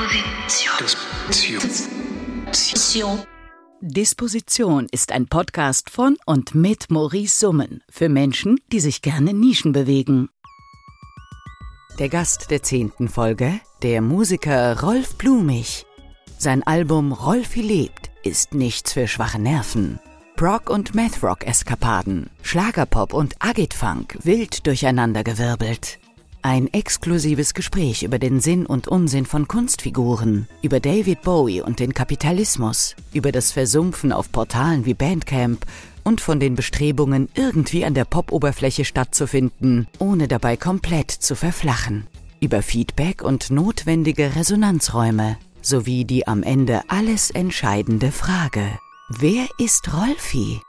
Disposition. Disposition. Disposition ist ein Podcast von und mit Maurice Summen für Menschen, die sich gerne Nischen bewegen. Der Gast der zehnten Folge, der Musiker Rolf Blumig. Sein Album Rolfi lebt ist nichts für schwache Nerven. Prog- und Mathrock-Eskapaden, Schlagerpop und Agitfunk wild durcheinandergewirbelt. Ein exklusives Gespräch über den Sinn und Unsinn von Kunstfiguren, über David Bowie und den Kapitalismus, über das Versumpfen auf Portalen wie Bandcamp und von den Bestrebungen, irgendwie an der Popoberfläche stattzufinden, ohne dabei komplett zu verflachen. Über Feedback und notwendige Resonanzräume, sowie die am Ende alles entscheidende Frage. Wer ist Rolfi?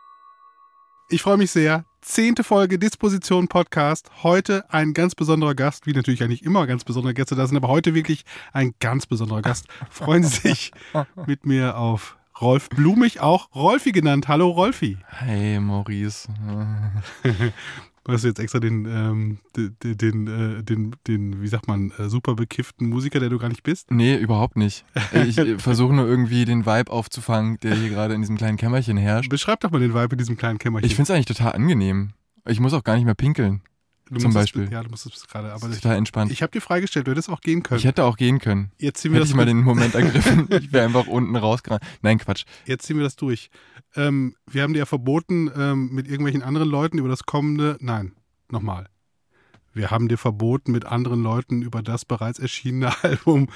Ich freue mich sehr. Zehnte Folge Disposition Podcast. Heute ein ganz besonderer Gast, wie natürlich eigentlich immer ganz besondere Gäste da sind, aber heute wirklich ein ganz besonderer Gast. Freuen Sie sich mit mir auf Rolf Blumig, auch Rolfi genannt. Hallo Rolfi. Hey Maurice. Du hast jetzt extra den, ähm, den, den, äh, den, den, wie sagt man, äh, super bekifften Musiker, der du gar nicht bist? Nee, überhaupt nicht. Ich versuche nur irgendwie den Vibe aufzufangen, der hier gerade in diesem kleinen Kämmerchen herrscht. Beschreib doch mal den Vibe in diesem kleinen Kämmerchen. Ich finde es eigentlich total angenehm. Ich muss auch gar nicht mehr pinkeln. Du zum Beispiel. Ja, du musstest es gerade. Aber Das ist ich, total entspannt. ich habe dir freigestellt, du hättest auch gehen können. Ich hätte auch gehen können. Jetzt ziehen wir Hätte das ich mal den Moment ergriffen. Ich wäre einfach unten rausgerannt. Nein, Quatsch. Jetzt ziehen wir das durch. Ähm, wir haben dir ja verboten, ähm, mit irgendwelchen anderen Leuten über das kommende. Nein, nochmal. Wir haben dir verboten, mit anderen Leuten über das bereits erschienene Album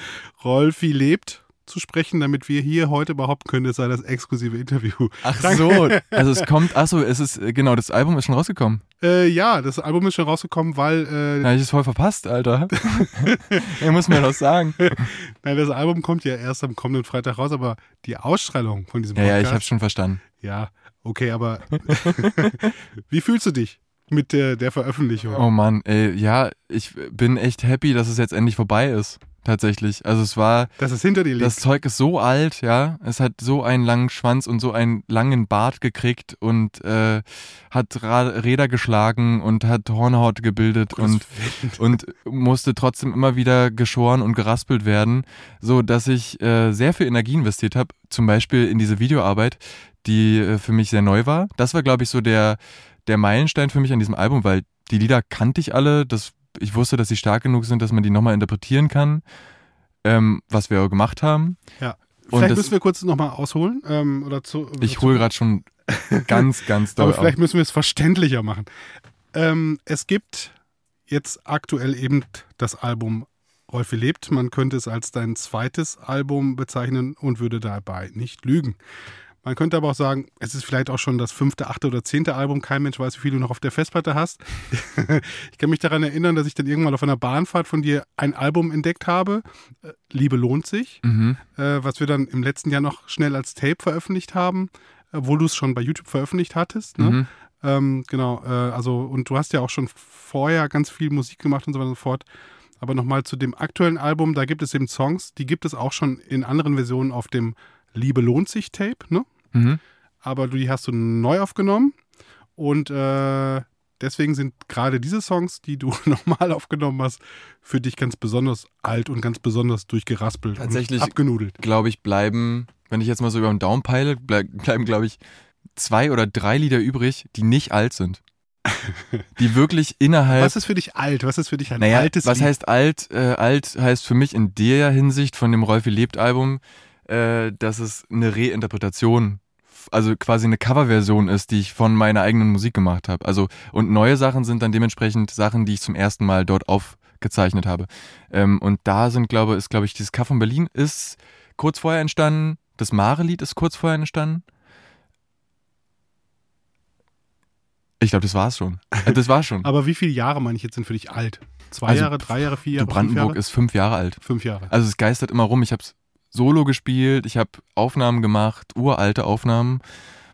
Rolfi lebt zu sprechen, damit wir hier heute behaupten können, es sei das exklusive Interview. Ach Danke. so. Also es kommt, ach so, es ist, äh, genau, das Album ist schon rausgekommen. Äh, ja, das Album ist schon rausgekommen, weil äh, habe ich es voll verpasst, Alter. er muss mir das sagen. nein, das Album kommt ja erst am kommenden Freitag raus, aber die Ausstrahlung von diesem Ja, Podcast. ja, ich habe schon verstanden. ja, okay, aber wie fühlst du dich mit der, der Veröffentlichung? Oh Mann, ey, ja, ich bin echt happy, dass es jetzt endlich vorbei ist. Tatsächlich. Also es war, Dass es hinter dir liegt. das Zeug ist so alt, ja. Es hat so einen langen Schwanz und so einen langen Bart gekriegt und äh, hat Ra Räder geschlagen und hat Hornhaut gebildet und, und musste trotzdem immer wieder geschoren und geraspelt werden, so dass ich äh, sehr viel Energie investiert habe. Zum Beispiel in diese Videoarbeit, die äh, für mich sehr neu war. Das war, glaube ich, so der, der Meilenstein für mich an diesem Album, weil die Lieder kannte ich alle. Das, ich wusste, dass sie stark genug sind, dass man die nochmal interpretieren kann, ähm, was wir gemacht haben. Ja. Vielleicht das- müssen wir kurz nochmal ausholen. Ähm, oder zu, Ich zu- hole gerade schon ganz, ganz doll Aber vielleicht auf. müssen wir es verständlicher machen. Ähm, es gibt jetzt aktuell eben das Album Rolfi lebt. Man könnte es als dein zweites Album bezeichnen und würde dabei nicht lügen. Man könnte aber auch sagen, es ist vielleicht auch schon das fünfte, achte oder zehnte Album. Kein Mensch weiß, wie viel du noch auf der Festplatte hast. ich kann mich daran erinnern, dass ich dann irgendwann auf einer Bahnfahrt von dir ein Album entdeckt habe. Äh, Liebe lohnt sich Mhm. äh, was wir dann im letzten Jahr noch schnell als Tape veröffentlicht haben, obwohl du es schon bei YouTube veröffentlicht hattest. Ne? Mhm. Ähm, genau, äh, also und du hast ja auch schon vorher ganz viel Musik gemacht und so weiter und so fort. Aber nochmal zu dem aktuellen Album, da gibt es eben Songs, die gibt es auch schon in anderen Versionen auf dem Liebe lohnt sich Tape, ne? Mhm. Aber du, die hast du neu aufgenommen und äh, deswegen sind gerade diese Songs, die du nochmal aufgenommen hast, für dich ganz besonders alt und ganz besonders durchgeraspelt Tatsächlich- und abgenudelt. Glaube ich, bleiben, wenn ich jetzt mal so über den Daumen peile, bleib, bleiben, glaube ich, zwei oder drei Lieder übrig, die nicht alt sind. die wirklich innerhalb. Was ist für dich alt? Was ist für dich ein naja, altes was Lied? heißt alt? Äh, alt heißt für mich in der Hinsicht von dem Rolfi lebt Album, äh, dass es eine Reinterpretation, also quasi eine Coverversion ist, die ich von meiner eigenen Musik gemacht habe. Also und neue Sachen sind dann dementsprechend Sachen, die ich zum ersten Mal dort aufgezeichnet habe. Ähm, und da sind, glaube ist, glaube ich, dieses Cover von Berlin ist kurz vorher entstanden. Das Mare-Lied ist kurz vorher entstanden. Ich glaube, das war's schon. Äh, Das war schon. Aber wie viele Jahre, meine ich jetzt, sind für dich alt? Zwei Also, Jahre, drei Jahre, vier Du Jahre, Brandenburg fünf Jahre? ist fünf Jahre alt. Fünf Jahre. Also es geistert immer rum. Ich habe Solo gespielt, ich habe Aufnahmen gemacht, uralte Aufnahmen.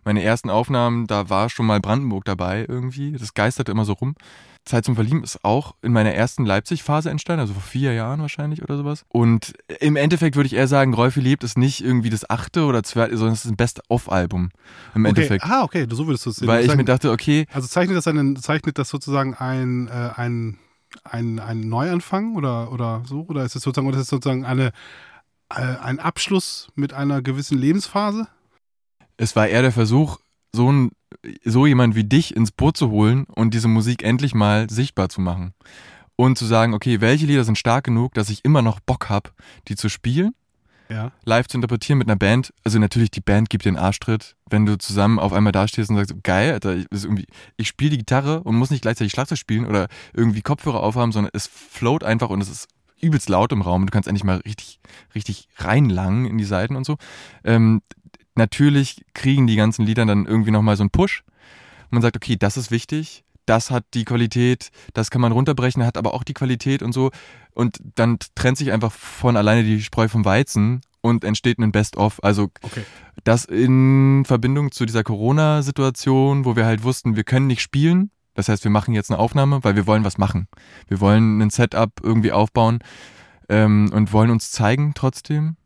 Meine ersten Aufnahmen, da war schon mal Brandenburg dabei irgendwie. Das geistert immer so rum. Zeit zum Verlieben ist auch in meiner ersten Leipzig-Phase entstanden, also vor vier Jahren wahrscheinlich oder sowas. Und im Endeffekt würde ich eher sagen, Rolfi lebt ist nicht irgendwie das achte oder zweite, sondern es ist ein Best-of-Album im okay. Endeffekt. Ah, okay, so würdest du es sehen. Weil ich sagen- mir dachte, okay, Also zeichnet das, einen, zeichnet das sozusagen ein, äh, ein, ein, ein Neuanfang oder, oder so? Oder ist es sozusagen, oder ist es sozusagen eine, ein Abschluss mit einer gewissen Lebensphase? Es war eher der Versuch, so, ein, so jemand wie dich ins Boot zu holen und diese Musik endlich mal sichtbar zu machen. Und zu sagen, okay, welche Lieder sind stark genug, dass ich immer noch Bock habe, die zu spielen Ja. live zu interpretieren mit einer Band. Also natürlich, die Band gibt dir einen Arschtritt, wenn du zusammen auf einmal dastehst und sagst, geil, Alter, ich, ich spiele die Gitarre und muss nicht gleichzeitig Schlagzeug spielen oder irgendwie Kopfhörer aufhaben, sondern es float einfach und es ist übelst laut im Raum. Du kannst endlich mal richtig, richtig reinlangen in die Seiten und so. Ähm, natürlich kriegen die ganzen Lieder dann irgendwie nochmal so einen Push. Man sagt, okay, das ist wichtig, das hat die Qualität, das kann man runterbrechen, hat aber auch die Qualität und so. Und dann trennt sich einfach von alleine die Spreu vom Weizen und entsteht ein Best-of. Also Okay. das in Verbindung zu dieser Corona-Situation, wo wir halt wussten, wir können nicht spielen. Das heißt, wir machen jetzt eine Aufnahme, weil wir wollen was machen. Wir wollen ein Setup irgendwie aufbauen ähm, und wollen uns zeigen trotzdem.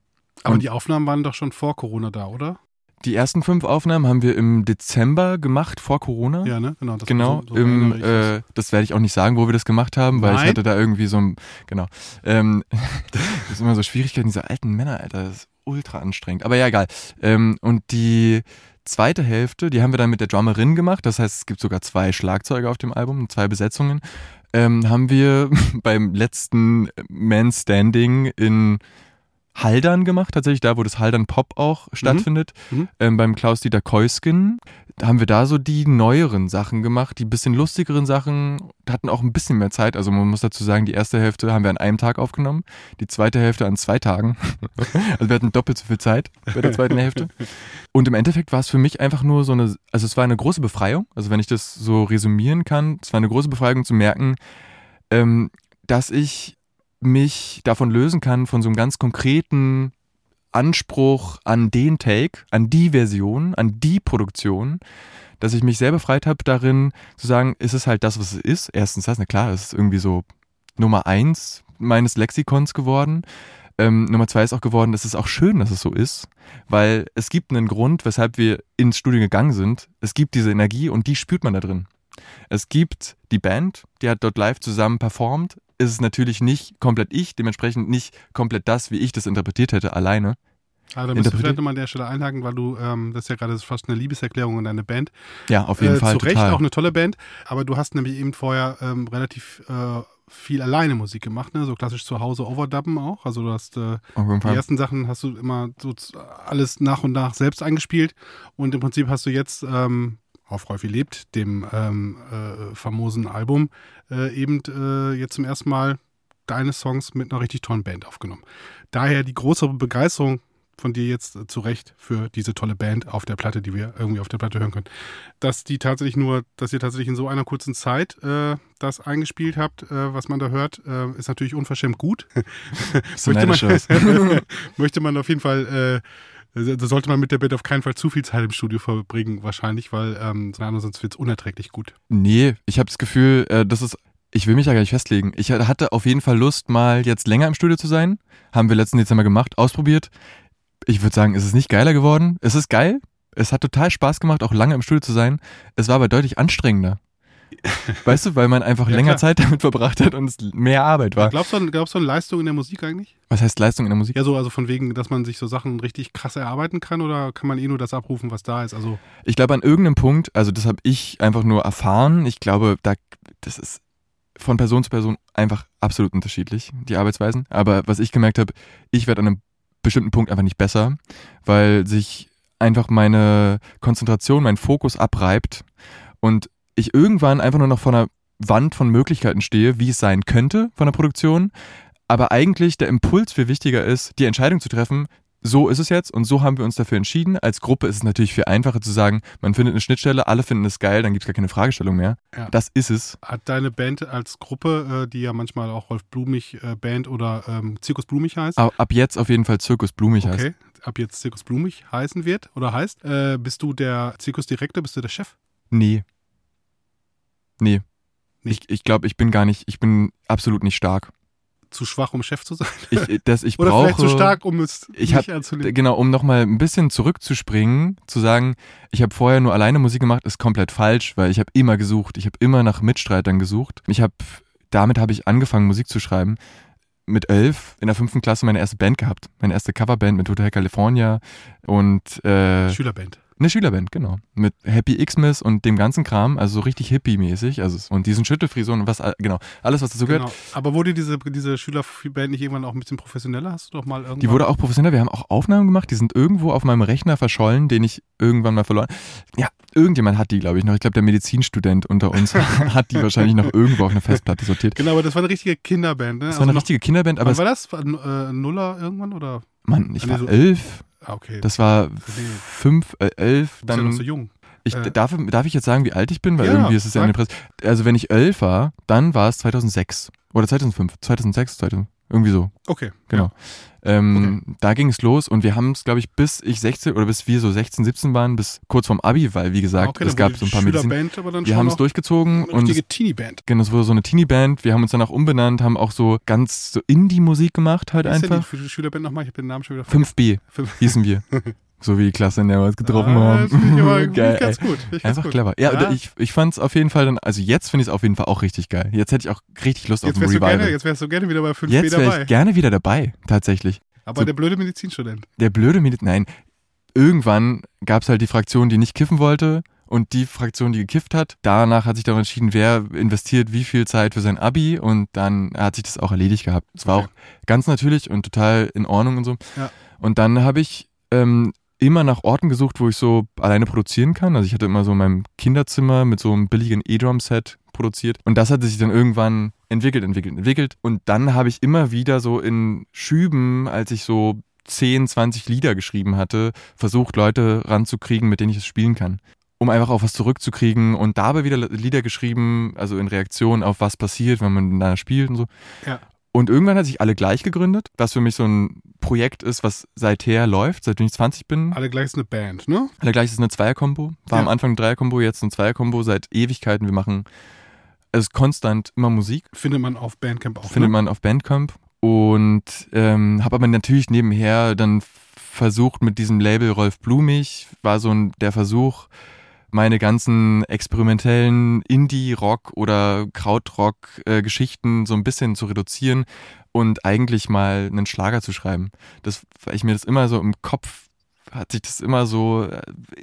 Aber Und- die Aufnahmen waren doch schon vor Corona da, oder? Die ersten fünf Aufnahmen haben wir im Dezember gemacht, vor Corona. Ja, ne? Genau. das Genau, so- so im, ich äh, das werde ich auch nicht sagen, wo wir das gemacht haben, weil ich Nein? hatte da irgendwie so ein, genau, ähm, das ist immer so Schwierigkeiten, diese alten Männer, Alter, das ist ultra anstrengend, aber ja, egal. Ähm, und die zweite Hälfte, die haben wir dann mit der Drummerin gemacht, das heißt, es gibt sogar zwei Schlagzeuge auf dem Album, zwei Besetzungen, ähm, haben wir beim letzten Man Standing in Haldern gemacht, tatsächlich da, wo das Haldern Pop auch stattfindet, Mhm. ähm, beim Klaus-Dieter Keusken. Da haben wir da so die neueren Sachen gemacht, die bisschen lustigeren Sachen, hatten auch ein bisschen mehr Zeit. Also man muss dazu sagen, die erste Hälfte haben wir an einem Tag aufgenommen, die zweite Hälfte an zwei Tagen. also wir hatten doppelt so viel Zeit bei der zweiten Hälfte. Und im Endeffekt war es für mich einfach nur so eine, also es war eine große Befreiung, also wenn ich das so resümieren kann, es war eine große Befreiung zu merken, ähm, dass ich mich davon lösen kann, von so einem ganz konkreten Anspruch an den Take, an die Version, an die Produktion, dass ich mich sehr befreit habe darin zu sagen, ist es halt das, was es ist. Erstens das, na klar, es ist irgendwie so Nummer eins meines Lexikons geworden. Ähm, Nummer zwei ist auch geworden, es ist auch schön, dass es so ist, weil es gibt einen Grund, weshalb wir ins Studio gegangen sind. Es gibt diese Energie und die spürt man da drin. Es gibt die Band, die hat dort live zusammen performt. Es ist natürlich nicht komplett ich, dementsprechend nicht komplett das, wie ich das interpretiert hätte, alleine. Ah, da müsst du interpretiert- vielleicht nochmal an der Stelle einhaken, weil du, ähm, das ist ja gerade fast eine Liebeserklärung an deine Band. Ja, auf jeden äh, Fall Zu Recht total. auch eine tolle Band, aber du hast nämlich eben vorher ähm, relativ äh, viel alleine Musik gemacht, ne? so klassisch zu Hause overdubben auch. Also du hast äh, die ersten Sachen hast du immer so alles nach und nach selbst eingespielt und im Prinzip hast du jetzt ähm, auf Rolfi lebt, dem ähm, äh, famosen Album, äh, eben äh, jetzt zum ersten Mal deine Songs mit einer richtig tollen Band aufgenommen. Daher die große Begeisterung von dir jetzt äh, zu Recht für diese tolle Band auf der Platte, die wir irgendwie auf der Platte hören können. Dass die tatsächlich nur, dass ihr tatsächlich in so einer kurzen Zeit äh, das eingespielt habt, äh, was man da hört, äh, ist natürlich unverschämt gut. So möchte, man, möchte man auf jeden Fall, äh, da sollte man mit der Band auf keinen Fall zu viel Zeit im Studio verbringen, wahrscheinlich, weil ähm, sonst wird es unerträglich gut. Nee, ich habe das Gefühl, äh, das ist. Ich will mich ja gar nicht festlegen. Ich hatte auf jeden Fall Lust, mal jetzt länger im Studio zu sein. Haben wir letzten Dezember gemacht, ausprobiert. Ich würde sagen, es ist nicht geiler geworden. Es ist geil. Es hat total Spaß gemacht, auch lange im Studio zu sein. Es war aber deutlich anstrengender. Weißt du, weil man einfach Ja, länger klar. Zeit damit verbracht hat und es mehr Arbeit war. Glaubst du, an- glaubst du an Leistung in der Musik eigentlich? Was heißt Leistung in der Musik? Ja, so, also von wegen, dass man sich so Sachen richtig krass erarbeiten kann oder kann man eh nur das abrufen, was da ist? Also, Ich glaube, an irgendeinem Punkt, also das habe ich einfach nur erfahren. Ich glaube, da, das ist von Person zu Person einfach absolut unterschiedlich, die Arbeitsweisen. Aber was ich gemerkt habe, ich werde an einem bestimmten Punkt einfach nicht besser, weil sich einfach meine Konzentration, mein Fokus abreibt und ich irgendwann einfach nur noch vor einer Wand von Möglichkeiten stehe, wie es sein könnte von der Produktion. Aber eigentlich der Impuls viel wichtiger ist, die Entscheidung zu treffen, so ist es jetzt und so haben wir uns dafür entschieden. Als Gruppe ist es natürlich viel einfacher zu sagen, man findet eine Schnittstelle, alle finden es geil, dann gibt es gar keine Fragestellung mehr. Ja. Das ist es. hat deine Band als Gruppe, äh, die ja manchmal auch Rolf Blumig äh, Band oder ähm, Zirkus Blumig heißt, Ab, jetzt auf jeden Fall Zirkus Blumig heißt. okay, ab jetzt Zirkus Blumig heißen wird oder heißt, äh, bist du der Zirkusdirektor, bist du der Chef? Nee. Nee. Ich, ich glaube, ich bin gar nicht, ich bin absolut nicht stark. Zu schwach, um Chef zu sein? Ich, das, ich Oder brauche, vielleicht zu stark, um es Ich nicht hab-? Genau, um nochmal ein bisschen zurückzuspringen, zu sagen, ich habe vorher nur alleine Musik gemacht, ist komplett falsch, weil ich habe immer gesucht, ich habe immer nach Mitstreitern gesucht. Ich habe, damit habe ich angefangen, Musik zu schreiben. mit elf in der fünften Klasse meine erste Band gehabt. Meine erste Coverband mit Hotel California und äh, Schülerband. Eine Schülerband, genau. Mit Happy Xmas und dem ganzen Kram, also so richtig hippie-mäßig. Also, und diesen Schüttelfrisuren und was, genau, alles, was dazu gehört. Genau. Aber wurde diese, diese Schülerband nicht irgendwann auch ein bisschen professioneller? Hast du doch mal irgendwann. Die wurde auch professioneller. Wir haben auch Aufnahmen gemacht, die sind irgendwo auf meinem Rechner verschollen, den ich irgendwann mal verloren. Ja, irgendjemand hat die, glaube ich, noch. Ich glaube, der Medizinstudent unter uns hat die wahrscheinlich noch irgendwo auf einer Festplatte sortiert. Genau, aber das war eine richtige Kinderband, ne? Das war eine richtige Kinderband, aber Wann war das? War, äh, Nuller irgendwann oder? Mann, ich war Also- elf, Ah, okay. das war fünf, äh, elf, bist ja noch dann so jung. Ich, Äh. darf, darf ich jetzt sagen, wie alt ich bin? Weil Ja, irgendwie ist es ja sag. Presse. Also wenn ich elf war, dann war es 2006. Oder 2005. 2006, 2000, irgendwie so. Okay. Genau. Ähm, Da ging es los und wir haben es, glaube ich, bis ich 16 oder bis wir so 16, 17 waren, bis kurz vorm Abi, weil wie gesagt, okay, es gab so ein paar Medizin. Schülerband, aber dann Wir haben es durchgezogen eine und richtige Teenie-Band. genau, es wurde so eine Teenie-Band. Wir haben uns danach umbenannt, haben auch so ganz so Indie-Musik gemacht halt Wie ist denn die einfach. Schülerband nochmal? Ich habe den Namen schon wieder 5B Fünf- hießen wir. so wie die Klasse, in der wir uns getroffen Ah, haben. aber Geil, ganz gut. Einfach gut. clever. Ja, und ich, ich fand es auf jeden Fall dann, also jetzt finde ich es auf jeden Fall auch richtig geil. Jetzt hätte ich auch richtig Lust Jetzt auf ein Revival. gerne, jetzt wärst du gerne wieder bei 5B Jetzt wäre ich gerne wieder dabei, tatsächlich. aber so- der blöde Medizinstudent. Der blöde Medi nein, irgendwann gab es halt die Fraktion, die nicht kiffen wollte und die Fraktion, die gekifft hat. Danach hat sich dann entschieden, wer investiert wie viel Zeit für sein Abi und dann hat sich das auch erledigt gehabt. Es war Okay. auch ganz natürlich und total in Ordnung und so. Ja. Und dann habe ich ähm, immer nach Orten gesucht, wo ich so alleine produzieren kann. Also ich hatte immer so in meinem Kinderzimmer mit so einem billigen E-Drum-Set produziert. Und das hat sich dann irgendwann entwickelt, entwickelt, entwickelt. Und dann habe ich immer wieder so in Schüben, als ich so 10, 20 Lieder geschrieben hatte, versucht, Leute ranzukriegen, mit denen ich es spielen kann. Um einfach auch was zurückzukriegen und dabei wieder Lieder geschrieben, also in Reaktion auf was passiert, wenn man da spielt und so. Ja. Und irgendwann hat sich alle gleich gegründet, was für mich so ein Projekt ist, was seither läuft, seitdem ich 20 bin. Alle gleich ist eine Band, ne? Alle gleich ist eine Zweierkombo. War am Ja. Anfang eine Dreierkombo, jetzt eine Zweierkombo seit Ewigkeiten. Wir machen es ist konstant immer Musik Findet man auf Bandcamp auch. findet ne? man auf Bandcamp und ähm, habe aber natürlich nebenher dann versucht mit diesem Label Rolf Blumig war so ein, der Versuch meine ganzen experimentellen Indie-Rock oder Krautrock-Geschichten so ein bisschen zu reduzieren und eigentlich mal einen Schlager zu schreiben. Das, weil ich mir das immer so im Kopf hat sich das immer so äh,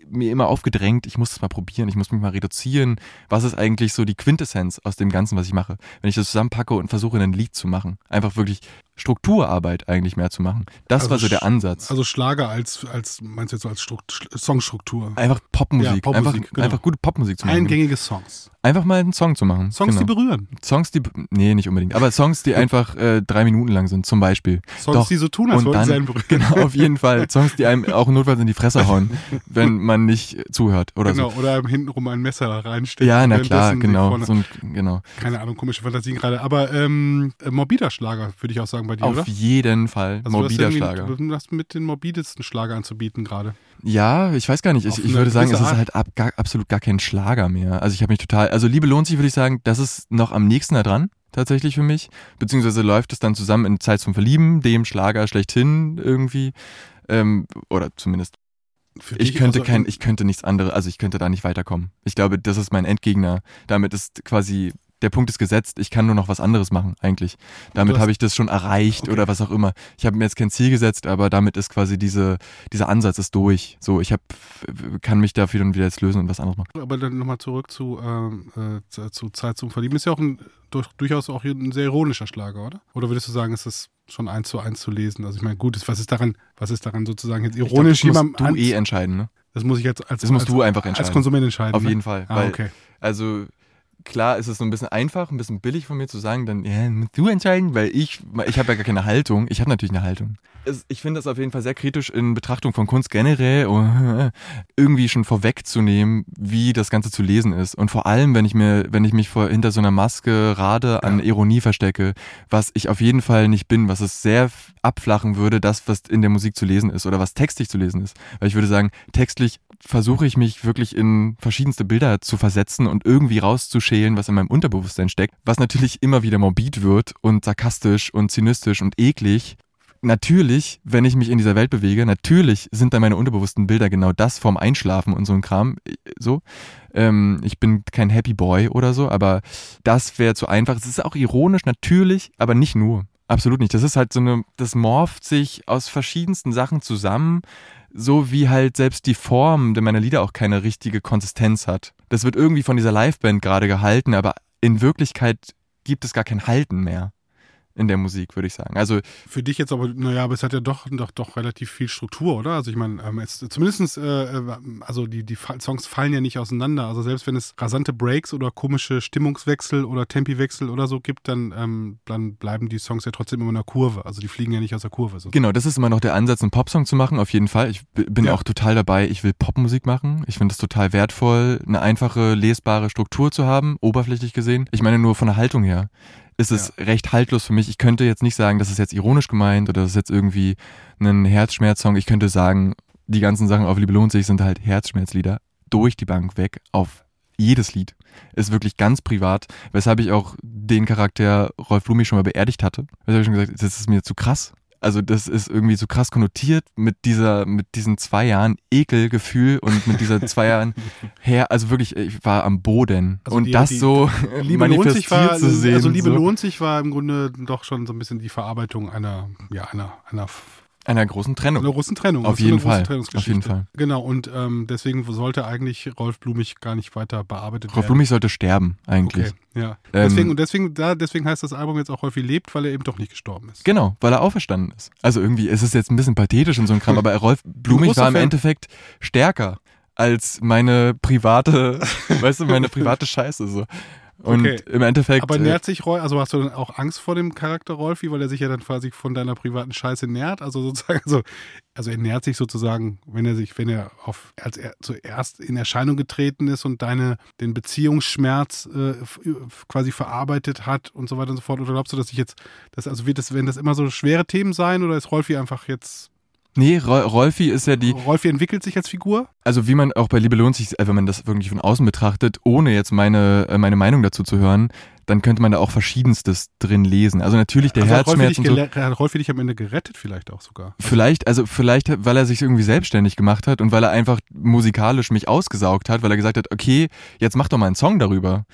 mir immer aufgedrängt, ich muss das mal probieren, ich muss mich mal reduzieren. Was ist eigentlich so die Quintessenz aus dem Ganzen, was ich mache? Wenn ich das zusammenpacke und versuche, ein Lied zu machen. Einfach wirklich Strukturarbeit eigentlich mehr zu machen. Das Also war so der Ansatz. Also Schlager als, als meinst du jetzt so als Strukt Songstruktur? einfach Popmusik. Ja, Popmusik, einfach, genau. einfach gute Popmusik zu machen. Eingängige Songs. Einfach mal einen Song zu machen. Songs, die genau. berühren. Songs, die, nee, nicht unbedingt, aber Songs, die einfach äh, drei Minuten lang sind, zum Beispiel. Songs, Doch. die so tun, als Und wollten sie einen berühren. Genau, auf jeden Fall. Songs, die einem auch notfalls in die Fresse hauen, wenn man nicht zuhört oder genau, so. oder hintenrum ein Messer reinstecken. Ja, na klar, genau. So ein, genau. keine Ahnung, komische Fantasien gerade. Aber ähm, äh, morbider Schlager, würde ich auch sagen bei dir, Auf oder? jeden Fall. Also du Morbider irgendwie- Schlager. Du hast mit den morbidesten Schlager anzubieten gerade. Ja, ich weiß gar nicht. Ich, ich würde sagen, es ist halt ab, gar, absolut gar kein Schlager mehr. Also ich habe mich total, also Liebe lohnt sich, würde ich sagen, das ist noch am nächsten da dran, tatsächlich für mich. Beziehungsweise läuft es dann zusammen in Zeit zum Verlieben, dem Schlager schlechthin irgendwie. Ähm, oder zumindest. Für Ich könnte also kein, in- ich könnte nichts anderes, also ich könnte da nicht weiterkommen. Ich glaube, das ist mein Endgegner. Damit ist quasi, der Punkt ist gesetzt, ich kann nur noch was anderes machen, eigentlich. Damit habe ich das schon erreicht Okay. oder was auch immer. Ich habe mir jetzt kein Ziel gesetzt, aber damit ist quasi diese, dieser Ansatz ist durch. So, ich hab, kann mich dafür dann wieder jetzt lösen und was anderes machen. Aber dann nochmal zurück zu, ähm, äh, zu, Zeit zum Verlieben. Ist ja auch ein, durch, durchaus auch ein sehr ironischer Schlager, oder? Oder würdest du sagen, ist das schon eins zu eins zu lesen? Also ich meine, gut, was ist daran, was ist daran sozusagen jetzt Ich glaub, ironisch das musst du eh entscheiden, ne? Das muss ich jetzt als, Das musst als, du einfach als entscheiden. Konsument entscheiden. Auf ne? jeden Fall. Ah, okay. Also klar ist es so ein bisschen einfach, ein bisschen billig von mir zu sagen, dann ja, musst du entscheiden, weil ich, ich habe ja gar keine Haltung. Ich habe natürlich eine Haltung. Es, ich finde das auf jeden Fall sehr kritisch in Betrachtung von Kunst generell, oh, irgendwie schon vorwegzunehmen, wie das Ganze zu lesen ist. Und vor allem, wenn ich mir, wenn ich mich vor, hinter so einer Maske Rade an Ja. Ironie verstecke, was ich auf jeden Fall nicht bin, was es sehr abflachen würde, das, was in der Musik zu lesen ist oder was textlich zu lesen ist. Weil ich würde sagen, textlich versuche ich mich wirklich in verschiedenste Bilder zu versetzen und irgendwie rauszuschälen, was in meinem Unterbewusstsein steckt, was natürlich immer wieder morbid wird und sarkastisch und zynistisch und eklig. Natürlich, wenn ich mich in dieser Welt bewege, natürlich sind da meine unterbewussten Bilder genau das vorm Einschlafen und so ein Kram. äh, So. Ähm, ich bin kein Happy Boy oder so, aber das wäre zu einfach. Es ist auch ironisch, natürlich, aber nicht nur. absolut nicht. Das ist halt so eine, das morpht sich aus verschiedensten Sachen zusammen, so wie halt selbst die Form meiner Lieder auch keine richtige Konsistenz hat. Das wird irgendwie von dieser Liveband gerade gehalten, aber in Wirklichkeit gibt es gar kein Halten mehr in der Musik, würde ich sagen. Also für dich jetzt aber, naja, aber es hat ja doch, doch, doch relativ viel Struktur, oder? Also ich meine, ähm, zumindest, äh, äh also die, die Songs fallen ja nicht auseinander. Also selbst wenn es rasante Breaks oder komische Stimmungswechsel oder Tempiwechsel oder so gibt, dann, ähm, dann bleiben die Songs ja trotzdem immer in der Kurve. Also die fliegen ja nicht aus der Kurve. Sozusagen. Genau, das ist immer noch der Ansatz, einen Popsong zu machen, auf jeden Fall. Ich bin ja. auch total dabei, ich will Popmusik machen. Ich finde es total wertvoll, eine einfache, lesbare Struktur zu haben, oberflächlich gesehen. Ich meine nur von der Haltung her ist es ja. recht haltlos für mich. Ich könnte jetzt nicht sagen, das ist jetzt ironisch gemeint oder das ist jetzt irgendwie ein Herzschmerzsong. Ich könnte sagen, die ganzen Sachen auf Liebe lohnt sich sind halt Herzschmerzlieder durch die Bank weg auf jedes Lied. Ist wirklich ganz privat, weshalb ich auch den Charakter Rolf Blumig schon mal beerdigt hatte. Weshalb ich schon gesagt, das ist mir zu krass. Also das ist irgendwie so krass konnotiert mit dieser, mit diesen zwei Jahren Ekelgefühl und mit dieser zwei Jahren her, also wirklich, ich war am Boden. Also und die, das die, so Liebe manifestiert sich war, zu sehen. Also Liebe so. lohnt sich war im Grunde doch schon so ein bisschen die Verarbeitung einer, ja, einer, einer einer großen Trennung. Einer großen Trennung. Auf jeden Fall. Auf jeden Fall. Genau, und ähm, deswegen sollte eigentlich Rolf Blumig gar nicht weiter bearbeitet Rolf werden. Rolf Blumig sollte sterben, eigentlich. Okay, ja. Ähm, deswegen, und deswegen, da, deswegen heißt das Album jetzt auch häufig lebt, weil er eben doch nicht gestorben ist. Genau, weil er auferstanden ist. Also irgendwie, es ist jetzt ein bisschen pathetisch und so ein Kram, aber Rolf Blumig war im Fan. Endeffekt stärker als meine private, weißt du, meine private Scheiße so. Und okay. im Endeffekt. Aber äh, nährt sich Rolf, also hast du dann auch Angst vor dem Charakter Rolfi, weil er sich ja dann quasi von deiner privaten Scheiße nährt? Also sozusagen, also, also er nährt sich sozusagen, wenn er sich, wenn er auf, als er zuerst in Erscheinung getreten ist und deine, den Beziehungsschmerz äh, quasi verarbeitet hat und so weiter und so fort. Oder glaubst du, dass ich jetzt, dass, also wird das, werden das immer so schwere Themen sein oder ist Rolfi einfach jetzt Nee, Rolfi ist ja die. Rolfi entwickelt sich als Figur? Also wie man auch bei Liebe lohnt sich, äh, wenn man das wirklich von außen betrachtet, ohne jetzt meine, äh, meine Meinung dazu zu hören, dann könnte man da auch Verschiedenstes drin lesen. Also natürlich der also Herzschmerz. Hat Rolfi, so, hat Rolfi dich am Ende gerettet, vielleicht auch sogar. Also vielleicht, also vielleicht, weil er sich irgendwie selbstständig gemacht hat und weil er einfach musikalisch mich ausgesaugt hat, weil er gesagt hat, okay, jetzt mach doch mal einen Song darüber.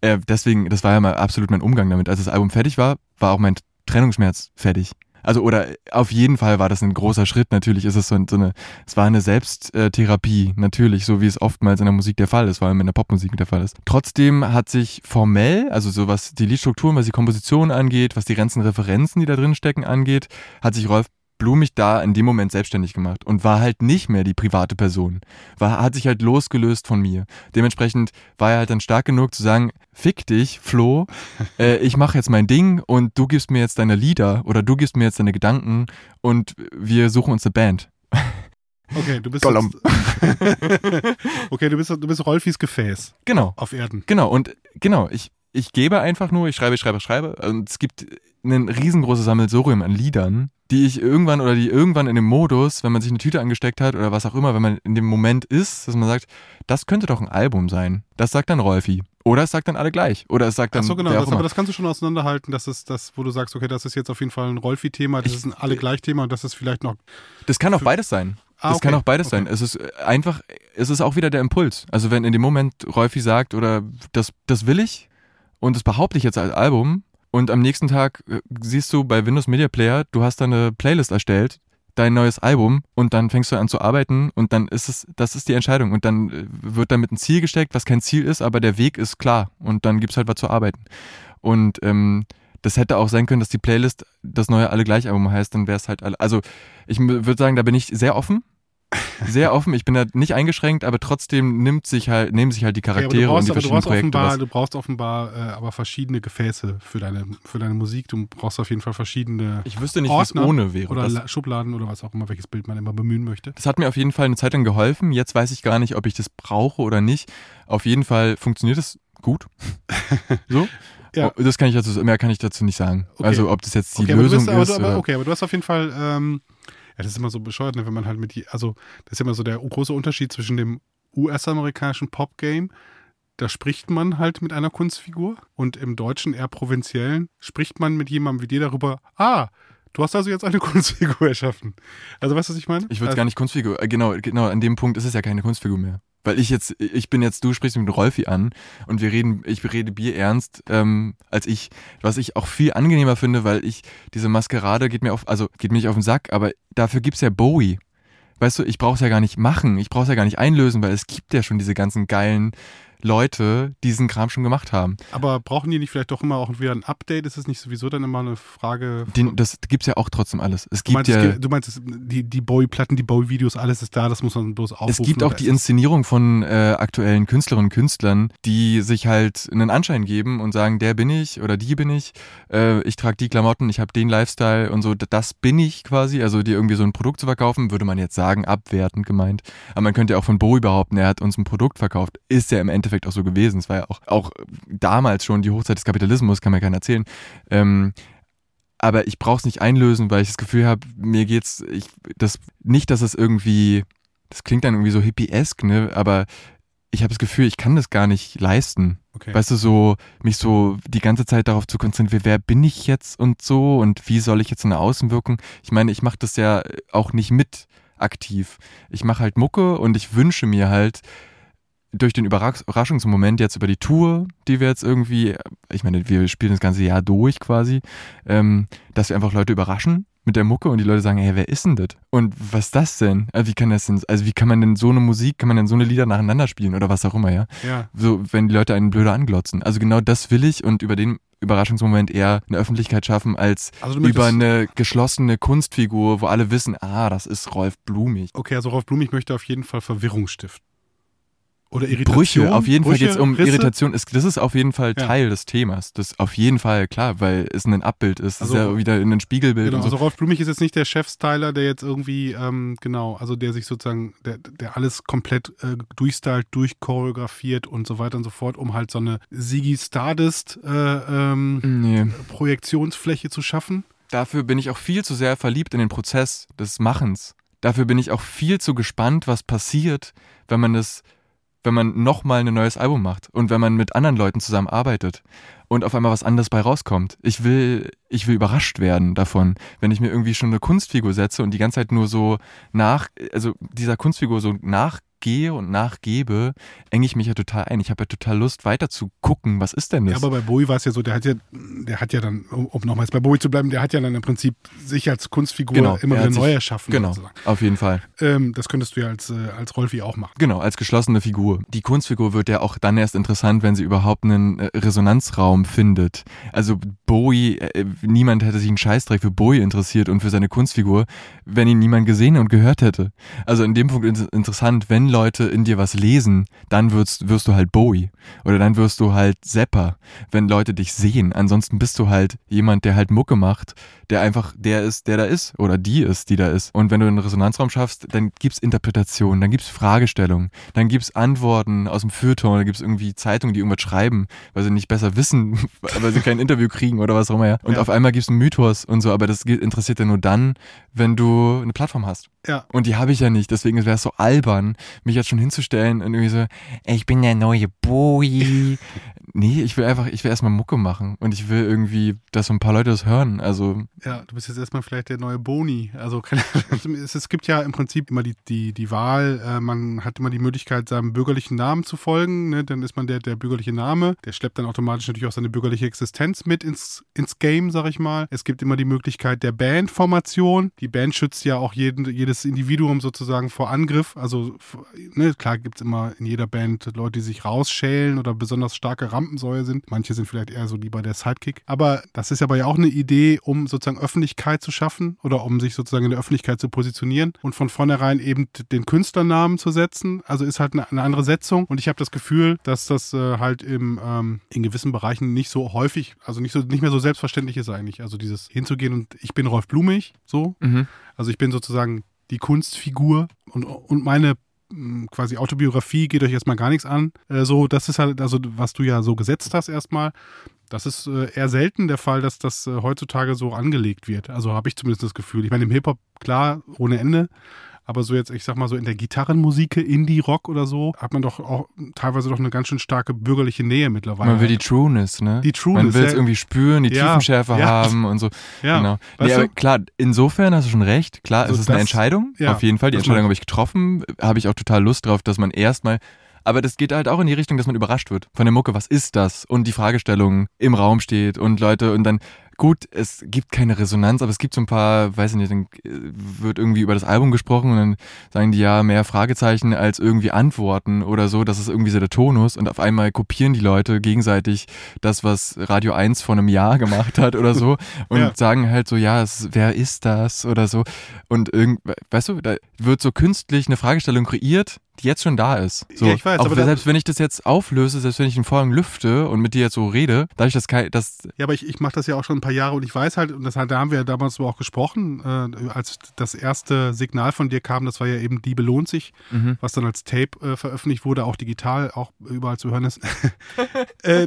Äh, deswegen, das war ja mal absolut mein Umgang damit. Als das Album fertig war, war auch mein Trennungsschmerz fertig. Also oder auf jeden Fall war das ein großer Schritt. Natürlich ist es so, eine, es war eine Selbsttherapie, natürlich, so wie es oftmals in der Musik der Fall ist, vor allem in der Popmusik der Fall ist. Trotzdem hat sich formell, also so was die Liedstrukturen, was die Komposition angeht, was die ganzen Referenzen, die da drin stecken, angeht, hat sich Rolf Blumig da in dem Moment selbstständig gemacht und war halt nicht mehr die private Person. War, hat sich halt losgelöst von mir. Dementsprechend war er halt dann stark genug zu sagen, fick dich, Flo, äh, ich mache jetzt mein Ding und du gibst mir jetzt deine Lieder oder du gibst mir jetzt deine Gedanken und wir suchen uns eine Band. Okay, du bist jetzt, Okay, du bist du bist Rolfis Gefäß. Genau. Auf Erden. Genau und genau, ich ich gebe einfach nur, ich schreibe, ich schreibe, schreibe und es gibt ein riesengroßes Sammelsurium an Liedern, die ich irgendwann oder die irgendwann in dem Modus, wenn man sich eine Tüte angesteckt hat oder was auch immer, wenn man in dem Moment ist, dass man sagt, das könnte doch ein Album sein. Das sagt dann Rolfi. Oder es sagt dann alle gleich. Oder es sagt dann. Ach so, genau. Das, aber das kannst du schon auseinanderhalten. Das ist das, wo du sagst, okay, das ist jetzt auf jeden Fall ein Rolfi-Thema, das ich, ist ein alle gleich Thema und das ist vielleicht noch. Das kann auch beides sein. Ah, das okay. kann auch beides okay. sein. Es ist einfach, es ist auch wieder der Impuls. Also wenn in dem Moment Rolfi sagt, oder das, das will ich und das behaupte ich jetzt als Album, und am nächsten Tag äh, siehst du bei Windows Media Player, du hast da eine Playlist erstellt, dein neues Album und dann fängst du an zu arbeiten und dann ist es, das ist die Entscheidung und dann äh, wird damit ein Ziel gesteckt, was kein Ziel ist, aber der Weg ist klar und dann gibt es halt was zu arbeiten. Und ähm, das hätte auch sein können, dass die Playlist das neue Alle gleich Album heißt, dann wäre es halt alle. Also ich würde sagen, da bin ich sehr offen sehr offen. Ich bin da nicht eingeschränkt, aber trotzdem nimmt sich halt, nehmen sich halt die Charaktere ja, brauchst, und die verschiedenen Projekte. Offenbar, du brauchst offenbar äh, aber verschiedene Gefäße für deine, für deine Musik. Du brauchst auf jeden Fall verschiedene. Ich wüsste nicht, wie es ohne wäre. Oder das, Schubladen oder was auch immer, welches Bild man immer bemühen möchte. Das hat mir auf jeden Fall eine Zeit lang geholfen. Jetzt weiß ich gar nicht, ob ich das brauche oder nicht. Auf jeden Fall funktioniert es gut. so. Ja. Oh, das kann ich dazu, mehr kann ich dazu nicht sagen. Okay. Also ob das jetzt die okay, Lösung aber ist. Aber, okay, aber du hast auf jeden Fall ähm, das ist immer so bescheuert, ne, wenn man halt mit die, also das ist immer so der große Unterschied zwischen dem US-amerikanischen Pop-Game, da spricht man halt mit einer Kunstfigur und im deutschen eher provinziellen spricht man mit jemandem wie dir darüber, ah, du hast also jetzt eine Kunstfigur erschaffen. Also weißt du, was ich meine? Ich würde also, gar nicht Kunstfigur, äh, genau, genau, an dem Punkt ist es ja keine Kunstfigur mehr. Weil ich jetzt, ich bin jetzt, du sprichst mit Rolfi an und wir reden, ich rede Bier ernst, ähm, als ich, was ich auch viel angenehmer finde, weil ich, diese Maskerade geht mir auf, also geht mir nicht auf den Sack, aber dafür gibt's ja Bowie. Weißt du, ich brauch's ja gar nicht machen, ich brauch's ja gar nicht einlösen, weil es gibt ja schon diese ganzen geilen Leute diesen Kram schon gemacht haben. Aber brauchen die nicht vielleicht doch immer auch wieder ein Update? Ist es nicht sowieso dann immer eine Frage? Den, das gibt's ja auch trotzdem alles. Es du gibt meinst, ja, es gibt, du meinst es, die, die Bowie-Platten, die Bowie-Videos, alles ist da, das muss man bloß aufrufen. es gibt auch die Inszenierung von äh, aktuellen Künstlerinnen und Künstlern, die sich halt einen Anschein geben und sagen, der bin ich oder die bin ich, äh, ich trage die Klamotten, ich habe den Lifestyle und so, das bin ich quasi, also dir irgendwie so ein Produkt zu verkaufen, würde man jetzt sagen, abwertend gemeint. Aber man könnte ja auch von Bowie behaupten, er hat uns ein Produkt verkauft. Ist ja im Endeffekt auch so gewesen. Es war ja auch, auch damals schon die Hochzeit des Kapitalismus, kann mir keiner erzählen. Ähm, aber ich brauche es nicht einlösen, weil ich das Gefühl habe, mir geht's, ich, das, nicht, dass es irgendwie, das klingt dann irgendwie so hippiesk, ne, aber ich habe das Gefühl, ich kann das gar nicht leisten. Okay. Weißt du, so, mich so die ganze Zeit darauf zu konzentrieren, wer bin ich jetzt und so und wie soll ich jetzt so eine Außenwirkung? Ich meine, ich mache das ja auch nicht mit aktiv. Ich mache halt Mucke und ich wünsche mir halt durch den Überrasch- Überraschungsmoment jetzt über die Tour, die wir jetzt irgendwie, ich meine, wir spielen das ganze Jahr durch quasi, ähm, dass wir einfach Leute überraschen mit der Mucke und die Leute sagen, hey, wer ist denn das? Und was ist das denn? Also wie kann das denn, also wie kann man denn so eine Musik, kann man denn so eine Lieder nacheinander spielen oder was auch immer, ja? ja. so, wenn die Leute einen blöder anglotzen. Also genau das will ich und über den Überraschungsmoment eher eine Öffentlichkeit schaffen, als Also über eine geschlossene Kunstfigur, wo alle wissen, ah, das ist Rolf Blumig. Okay, also Rolf Blumig möchte auf jeden Fall Verwirrung stiften. Oder Irritation. Brüche, auf jeden Fall Brüche, geht es um Risse? Irritation. Ist, das ist auf jeden Fall Ja. Teil des Themas. Das auf jeden Fall, klar, weil es ein Abbild ist. Also- ist ja wieder in ein Spiegelbild Genau, und so. also Rolf Blumig ist jetzt nicht der Chefstyler, der jetzt irgendwie, ähm, genau, also der sich sozusagen, der, der alles komplett äh, durchstylt, durchchoreografiert und so weiter und so fort, um halt so eine Ziggy Stardust äh, ähm, nee. Projektionsfläche zu schaffen. Dafür bin ich auch viel zu sehr verliebt in den Prozess des Machens. Dafür bin ich auch viel zu gespannt, was passiert, wenn man das, wenn man nochmal ein neues Album macht und wenn man mit anderen Leuten zusammenarbeitet und auf einmal was anderes bei rauskommt. Ich will, ich will überrascht werden davon, wenn ich mir irgendwie schon eine Kunstfigur setze und die ganze Zeit nur so nach, also dieser Kunstfigur so nachgehe und nachgebe, enge ich mich ja total ein. Ich habe ja total Lust, weiter zu gucken, was ist denn das? Ja, aber bei Bowie war es ja so, der hat ja, der hat ja dann, um, nochmals bei Bowie zu bleiben, der hat ja dann im Prinzip sich als Kunstfigur Genau, immer er wieder neu erschaffen. genau, sozusagen. auf jeden Fall. Ähm, das könntest du ja als, äh, als Rolfi auch machen. Genau, als geschlossene Figur. Die Kunstfigur wird ja auch dann erst interessant, wenn sie überhaupt einen äh, Resonanzraum findet. Also Bowie, äh, niemand hätte sich einen Scheißdreck für Bowie interessiert und für seine Kunstfigur, wenn ihn niemand gesehen und gehört hätte. Also in dem Punkt ist es interessant, wenn Leute in dir was lesen, dann wirst, wirst du halt Bowie. Oder dann wirst du halt Sepper, wenn Leute dich sehen. Ansonsten bist du halt jemand, der halt Mucke macht, der einfach der ist, der da ist. Oder die ist, die da ist. Und wenn du einen Resonanzraum schaffst, dann gibt's Interpretationen, dann gibt's Fragestellungen, dann gibt's Antworten aus dem Feuilleton, dann gibt's irgendwie Zeitungen, die irgendwas schreiben, weil sie nicht besser wissen, weil sie kein Interview kriegen oder was auch immer. Ja. Und Ja. auf einmal gibt's einen Mythos und so, aber das interessiert ja nur dann, wenn du eine Plattform hast. Ja. Und die habe ich ja nicht. Deswegen wäre es so albern, mich jetzt schon hinzustellen und irgendwie so, ich bin der neue Bowie. nee, ich will einfach, ich will erstmal Mucke machen. Und ich will irgendwie, dass so ein paar Leute das hören. Also, Ja, du bist jetzt erstmal vielleicht der neue Boni. Also es, gibt ja im Prinzip immer die, die, die Wahl, äh, man hat immer die Möglichkeit, seinem bürgerlichen Namen zu folgen. Ne? Dann ist man der, der bürgerliche Name. Der schleppt dann automatisch natürlich auch seine bürgerliche Existenz mit ins, ins Game, sag ich mal. Es gibt immer die Möglichkeit der Bandformation. Die Band schützt ja auch jeden, jedes Individuum sozusagen vor Angriff. Also ne, klar gibt es immer in jeder Band Leute, die sich rausschälen oder besonders starke Rampensäue sind. Manche sind vielleicht eher so lieber der Sidekick. Aber das ist aber ja auch eine Idee, um sozusagen Öffentlichkeit zu schaffen oder um sich sozusagen in der Öffentlichkeit zu positionieren und von vornherein eben den Künstlernamen zu setzen. Also ist halt eine, eine andere Setzung. Und ich habe das Gefühl, dass das äh, halt im, ähm, in gewissen Bereichen nicht so häufig, also nicht so nicht mehr so selbstverständlich ist eigentlich. Also dieses hinzugehen und ich bin Rolf Blumig, so. mhm. Also ich bin sozusagen die Kunstfigur und, und meine quasi Autobiografie geht euch erstmal gar nichts an. Äh, so, das ist halt, also was du ja so gesetzt hast erstmal. Das ist äh, eher selten der Fall, dass das äh, heutzutage so angelegt wird. Also habe ich zumindest das Gefühl. Ich meine, im Hip-Hop, klar, ohne Ende. Aber so jetzt, ich sag mal so in der Gitarrenmusik, Indie-Rock oder so, hat man doch auch teilweise doch eine ganz schön starke bürgerliche Nähe mittlerweile. Man will die Trueness, ne? Die Trueness, Man will es ja. irgendwie spüren, die Ja, Tiefenschärfe ja. haben und so. ja, Genau. Nee, aber klar, insofern hast du schon recht. Klar, Also es ist eine das- Entscheidung. ja, auf jeden Fall. Die Entscheidung habe ich getroffen. Habe ich auch total Lust drauf, dass man erstmal. Aber das geht halt auch in die Richtung, dass man überrascht wird von der Mucke. Was ist das? Und die Fragestellung im Raum steht und Leute und dann. Gut, es gibt keine Resonanz, aber es gibt so ein paar, weiß ich nicht, dann äh, wird irgendwie über das Album gesprochen und dann sagen die ja mehr Fragezeichen als irgendwie Antworten oder so. Das ist irgendwie so der Tonus und auf einmal kopieren die Leute gegenseitig das, was Radio 1 vor einem Jahr gemacht hat oder so und Ja. sagen halt so, ja, es, wer ist das oder so. Und irgend, weißt du, da wird so künstlich eine Fragestellung kreiert, die jetzt schon da ist. So, Ja, ich weiß, aber selbst wenn ich das jetzt auflöse, selbst wenn ich den Vorhang lüfte und mit dir jetzt so rede, dadurch, dass kein, dass Ja, aber ich, ich mache das ja auch schon ein paar Jahre und ich weiß halt, und das, da haben wir ja damals so auch gesprochen, äh, als das erste Signal von dir kam, das war ja eben Liebe lohnt sich, Mhm. was dann als Tape äh, veröffentlicht wurde, auch digital, auch überall zu hören ist. äh,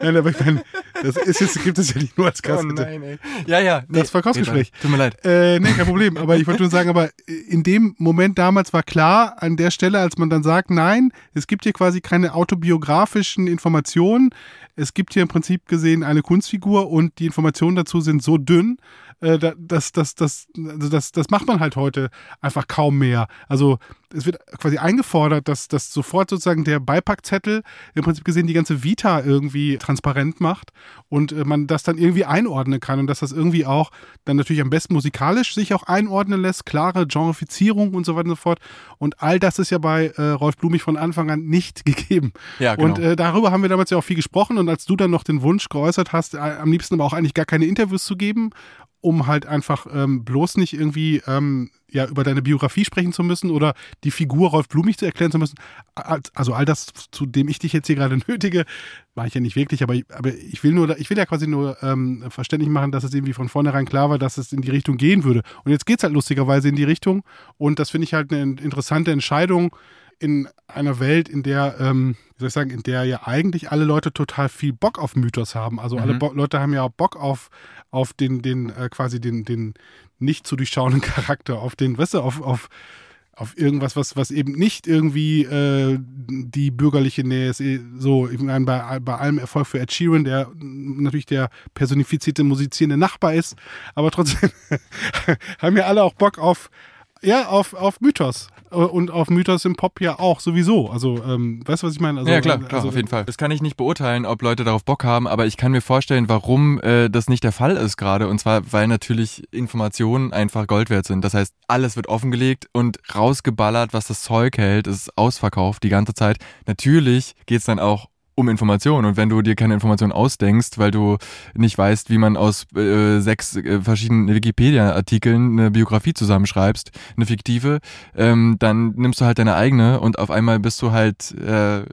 nein, aber ich meine, das ist jetzt, gibt es ja nicht nur als Kassette. Oh ey. Ja, ja. Nee, Das Verkaufsgespräch. Tut mir leid. Äh, nee, kein Problem. Aber ich wollte nur sagen, aber in dem Moment damals war klar, an der Stelle, als man dann sagt, nein, es gibt hier quasi keine autobiografischen Informationen. Es gibt hier im Prinzip gesehen eine Kunstfigur und die Informationen dazu sind so dünn, äh, da- das, das, das, also das, das macht man halt heute einfach kaum mehr. Also es wird quasi eingefordert, dass, dass sofort sozusagen der Beipackzettel im Prinzip gesehen die ganze Vita irgendwie transparent macht und äh, man das dann irgendwie einordnen kann und dass das irgendwie auch dann natürlich am besten musikalisch sich auch einordnen lässt, klare Genrefizierung und so weiter und so fort. Und all das ist ja bei äh, Rolf Blumig von Anfang an nicht gegeben. Ja, genau. Und äh, darüber haben wir damals ja auch viel gesprochen und als du dann noch den Wunsch geäußert hast, äh, am liebsten aber auch eigentlich gar keine Interviews zu geben, um halt einfach ähm, bloß nicht irgendwie ähm, ja über deine Biografie sprechen zu müssen oder die Figur Rolf Blumig zu erklären zu müssen. Also all das, zu dem ich dich jetzt hier gerade nötige, war ich ja nicht wirklich, aber ich, aber ich will nur, ich will ja quasi nur ähm, verständlich machen, dass es irgendwie von vornherein klar war, dass es in die Richtung gehen würde. Und jetzt geht es halt lustigerweise in die Richtung und das finde ich halt eine interessante Entscheidung in einer Welt, in der, ähm, wie soll ich sagen, in der ja eigentlich alle Leute total viel Bock auf Mythos haben. Also alle Mhm. Bo Leute haben ja auch Bock auf, auf den, den, äh, quasi den, den nicht zu durchschauenden Charakter, auf den, weißt du, auf, auf, auf irgendwas, was, was eben nicht irgendwie äh, die bürgerliche Nähe ist. Eh, So, ich meine, bei, bei allem Erfolg für Ed Sheeran, der natürlich der personifizierte musizierende Nachbar ist, aber trotzdem haben ja alle auch Bock auf, ja, auf, auf Mythos. Äh, Und auf Mythos im Pop ja auch sowieso. Also, ähm, weißt du, was ich meine? Also, ja, klar, klar, also, auf jeden Fall. Das kann ich nicht beurteilen, ob Leute darauf Bock haben, aber ich kann mir vorstellen, warum äh, das nicht der Fall ist gerade. Und zwar, weil natürlich Informationen einfach Gold wert sind. Das heißt, alles wird offengelegt und rausgeballert, was das Zeug hält. Es ist ausverkauft die ganze Zeit. Natürlich geht's dann auch um Informationen. Und wenn du dir keine Informationen ausdenkst, weil du nicht weißt, wie man aus äh, sechs äh, verschiedenen Wikipedia-Artikeln eine Biografie zusammenschreibst, eine fiktive, ähm, dann nimmst du halt deine eigene und auf einmal bist du halt äh,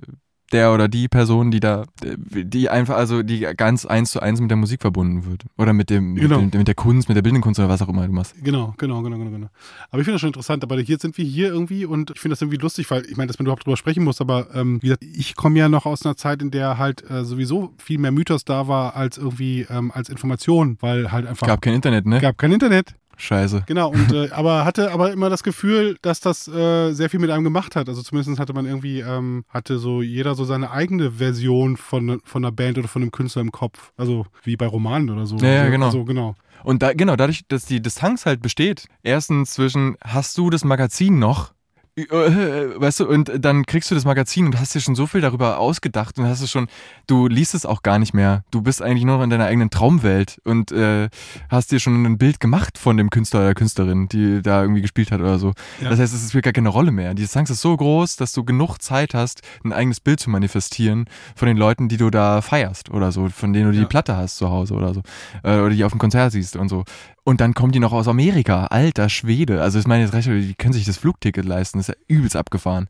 der oder die Person, die da, die einfach, also die ganz eins zu eins mit der Musik verbunden wird. Oder mit dem, Genau. mit, dem mit der Kunst, mit der bildenden Kunst oder was auch immer du machst. Genau, genau, genau, genau, genau. Aber ich finde das schon interessant. Aber jetzt sind wir hier irgendwie und ich finde das irgendwie lustig, weil ich meine, dass man überhaupt drüber sprechen muss. Aber ähm, wie gesagt, ich komme ja noch aus einer Zeit, in der halt äh, sowieso viel mehr Mythos da war als irgendwie ähm, als Information, weil halt einfach Gab kein Internet, ne? gab kein Internet. Scheiße. Genau, und äh, aber hatte aber immer das Gefühl, dass das äh, sehr viel mit einem gemacht hat. Also zumindest hatte man irgendwie, ähm, hatte so jeder so seine eigene Version von, von einer Band oder von einem Künstler im Kopf. Also wie bei Romanen oder so. Ja, ja, also, genau. Also, genau. Und da, genau, dadurch, dass die Distanz halt besteht, erstens zwischen, hast du das Magazin noch? Äh, Weißt du, und dann kriegst du das Magazin und hast dir schon so viel darüber ausgedacht und hast es schon, du liest es auch gar nicht mehr. Du bist eigentlich nur noch in deiner eigenen Traumwelt und äh, hast dir schon ein Bild gemacht von dem Künstler oder Künstlerin, die da irgendwie gespielt hat oder so. Ja. Das heißt, es spielt gar keine Rolle mehr. Die Distanz ist so groß, dass du genug Zeit hast, ein eigenes Bild zu manifestieren von den Leuten, die du da feierst oder so, von denen du die Ja. Platte hast zu Hause oder so. Äh, oder die auf dem Konzert siehst und so. Und dann kommen die noch aus Amerika, alter Schwede. Also ich meine, jetzt die können sich das Flugticket leisten, das ist ja übelst abgefahren.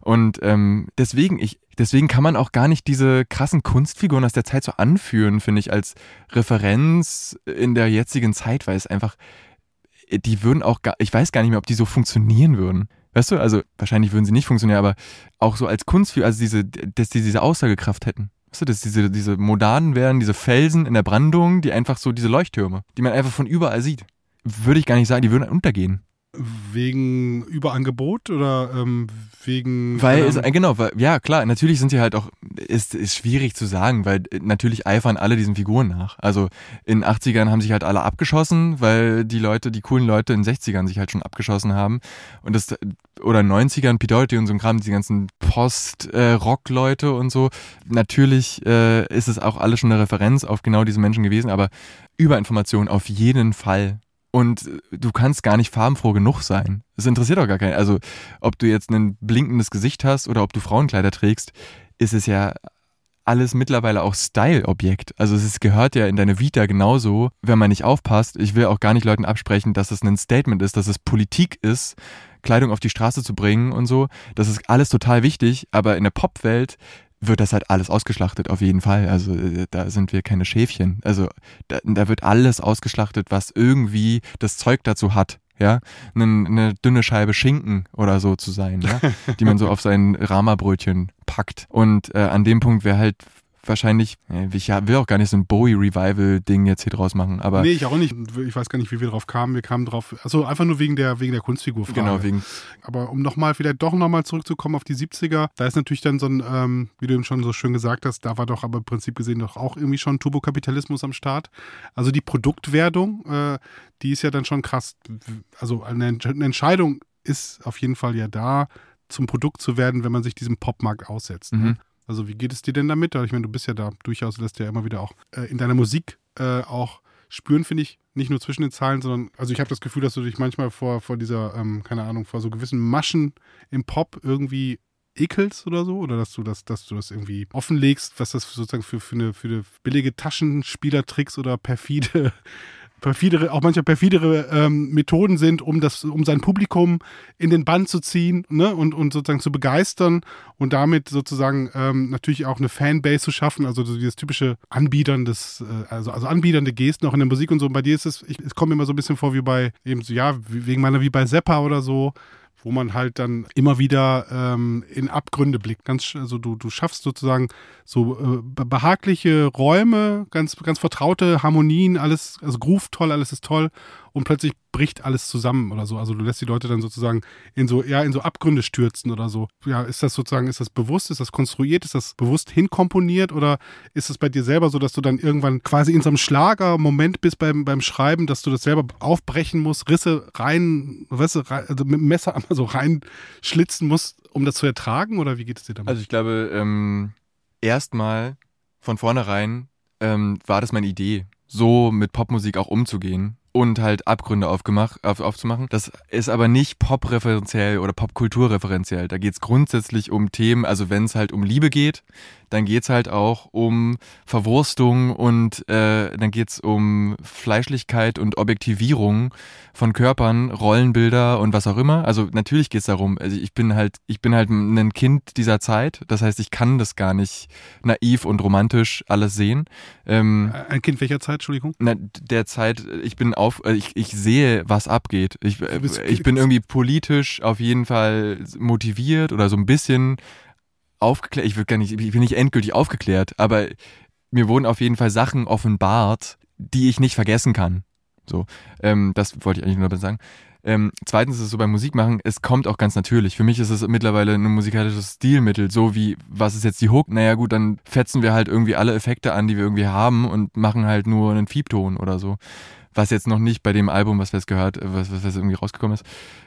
Und ähm, deswegen, ich, deswegen kann man auch gar nicht diese krassen Kunstfiguren aus der Zeit so anführen, finde ich, als Referenz in der jetzigen Zeit, weil es einfach, die würden auch gar, ich weiß gar nicht mehr, ob die so funktionieren würden. Weißt du, also wahrscheinlich würden sie nicht funktionieren, aber auch so als Kunstfigur, also diese, dass die diese Aussagekraft hätten. Weißt du, dass diese, diese modernen wären, diese Felsen in der Brandung, die einfach so diese Leuchttürme, die man einfach von überall sieht. Würde ich gar nicht sagen, die würden untergehen. Wegen Überangebot oder ähm, wegen. Weil, äh, genau, weil, ja klar, natürlich sind sie halt auch, ist, ist schwierig zu sagen, weil äh, natürlich eifern alle diesen Figuren nach. Also in 80ern haben sich halt alle abgeschossen, weil die Leute, die coolen Leute in 60ern sich halt schon abgeschossen haben. Und das, oder 90ern, Pete Doherty und so ein Kram, die ganzen Post-Rock-Leute und so. Natürlich äh, ist es auch alles schon eine Referenz auf genau diese Menschen gewesen, aber Überinformation auf jeden Fall. Und du kannst gar nicht farbenfroh genug sein. Es interessiert auch gar keinen. Also, ob du jetzt ein blinkendes Gesicht hast oder ob du Frauenkleider trägst, ist es ja alles mittlerweile auch Style-Objekt. Also es gehört ja in deine Vita genauso, wenn man nicht aufpasst. Ich will auch gar nicht Leuten absprechen, dass es ein Statement ist, dass es Politik ist, Kleidung auf die Straße zu bringen und so. Das ist alles total wichtig, aber in der Popwelt wird das halt alles ausgeschlachtet, auf jeden Fall. Also äh, da sind wir keine Schäfchen. Also da, da wird alles ausgeschlachtet, was irgendwie das Zeug dazu hat. Ja, eine, eine dünne Scheibe Schinken oder so zu sein, ja, die man so auf sein Rama-Brötchen packt. Und äh, an dem Punkt wäre halt wahrscheinlich, äh, ich will auch gar nicht so ein Bowie-Revival-Ding jetzt hier draus machen, aber Nee, ich auch nicht. Ich weiß gar nicht, wie wir drauf kamen. Wir kamen drauf, also einfach nur wegen der, wegen der Kunstfigur. genau, wegen Aber um nochmal, vielleicht doch nochmal zurückzukommen auf die 70er, da ist natürlich dann so ein, ähm, wie du eben schon so schön gesagt hast, da war doch aber im Prinzip gesehen doch auch irgendwie schon Turbokapitalismus am Start. Also die Produktwertung, äh, die ist ja dann schon krass. Also eine, eine Entscheidung ist auf jeden Fall ja da, zum Produkt zu werden, wenn man sich diesem Popmarkt aussetzt. Ne? Also wie geht es dir denn damit? Ich meine, du bist ja da durchaus, lässt ja immer wieder auch äh, in deiner Musik äh, auch spüren, finde ich, nicht nur zwischen den Zeilen, sondern, also ich habe das Gefühl, dass du dich manchmal vor, vor dieser, ähm, keine Ahnung, vor so gewissen Maschen im Pop irgendwie ekelst oder so, oder dass du das, dass du das irgendwie offenlegst, was das sozusagen für, für, eine, für eine billige Taschenspielertricks oder perfide perfidere, auch manchmal perfidere ähm, Methoden sind, um das, um sein Publikum in den Bann zu ziehen ne? und, und sozusagen zu begeistern und damit sozusagen ähm, natürlich auch eine Fanbase zu schaffen, also so dieses typische Anbiedern des, äh, also, also anbiedernde Gesten auch in der Musik und so. Und bei dir ist es, ich, es kommt mir immer so ein bisschen vor wie bei, eben so, ja, wegen meiner wie bei Seppa oder so, wo man halt dann immer wieder ähm, in Abgründe blickt. Ganz, also du, du schaffst sozusagen so äh, be- behagliche Räume, ganz, ganz vertraute Harmonien, alles, also Groove toll, alles ist toll und plötzlich bricht alles zusammen oder so. Also du lässt die Leute dann sozusagen in so, ja, in so Abgründe stürzen oder so. Ja, ist das sozusagen, ist das bewusst, ist das konstruiert, ist das bewusst hinkomponiert oder ist es bei dir selber so, dass du dann irgendwann quasi in so einem Schlager-Moment bist beim, beim Schreiben, dass du das selber aufbrechen musst, Risse rein, weißt du, rein, also mit dem Messer einmal so reinschlitzen musst, um das zu ertragen oder wie geht es dir damit? Also ich glaube, ähm, erstmal von vornherein ähm, war das meine Idee, so mit Popmusik auch umzugehen und halt Abgründe aufgemacht, auf, aufzumachen. Das ist aber nicht Pop-referenziell oder Popkultur-referenziell. Da geht es grundsätzlich um Themen, also wenn es halt um Liebe geht, dann geht es halt auch um Verwurstung und äh, dann geht es um Fleischlichkeit und Objektivierung von Körpern, Rollenbilder und was auch immer. Also natürlich geht es darum, also ich bin halt, ich bin halt ein Kind dieser Zeit. Das heißt, ich kann das gar nicht naiv und romantisch alles sehen. Ähm, Ein Kind welcher Zeit, Entschuldigung? na, der Zeit, ich bin auf, äh, ich, ich sehe, was abgeht. Ich, äh, ich bin irgendwie politisch auf jeden Fall motiviert oder so ein bisschen aufgeklärt. Ich will gar nicht, ich bin nicht endgültig aufgeklärt, aber mir wurden auf jeden Fall Sachen offenbart, die ich nicht vergessen kann. So, ähm, das wollte ich eigentlich nur sagen. Ähm, zweitens ist es so beim Musikmachen, es kommt auch ganz natürlich. Für mich ist es mittlerweile ein musikalisches Stilmittel, so wie, was ist jetzt die Hook? Naja gut, dann fetzen wir halt irgendwie alle Effekte an, die wir irgendwie haben und machen halt nur einen Fiebton oder so. Was jetzt noch nicht bei dem Album, was wir jetzt gehört, äh, was, was jetzt irgendwie rausgekommen ist,